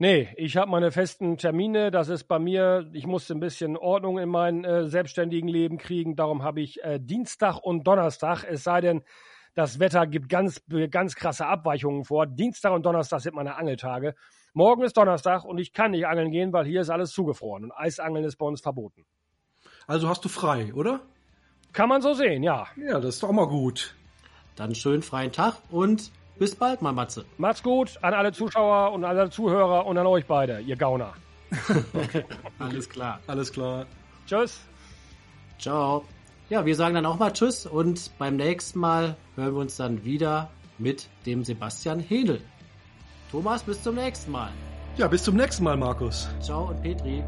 Nee, ich habe meine festen Termine. Das ist bei mir, ich musste ein bisschen Ordnung in mein äh, selbstständigen Leben kriegen. Darum habe ich äh, Dienstag und Donnerstag, es sei denn, das Wetter gibt ganz, ganz krasse Abweichungen vor. Dienstag und Donnerstag sind meine Angeltage. Morgen ist Donnerstag und ich kann nicht angeln gehen, weil hier ist alles zugefroren und Eisangeln ist bei uns verboten. Also hast du frei, oder? Kann man so sehen, ja. Ja, das ist doch mal gut. Dann schönen freien Tag und bis bald mal, Matze. Macht's gut an alle Zuschauer und alle Zuhörer und an euch beide, ihr Gauner. Alles klar. Alles klar. Tschüss. Ciao. Ja, wir sagen dann auch mal Tschüss und beim nächsten Mal hören wir uns dann wieder mit dem Sebastian Hähnel. Thomas, bis zum nächsten Mal. Ja, bis zum nächsten Mal, Markus. Ciao und Petri.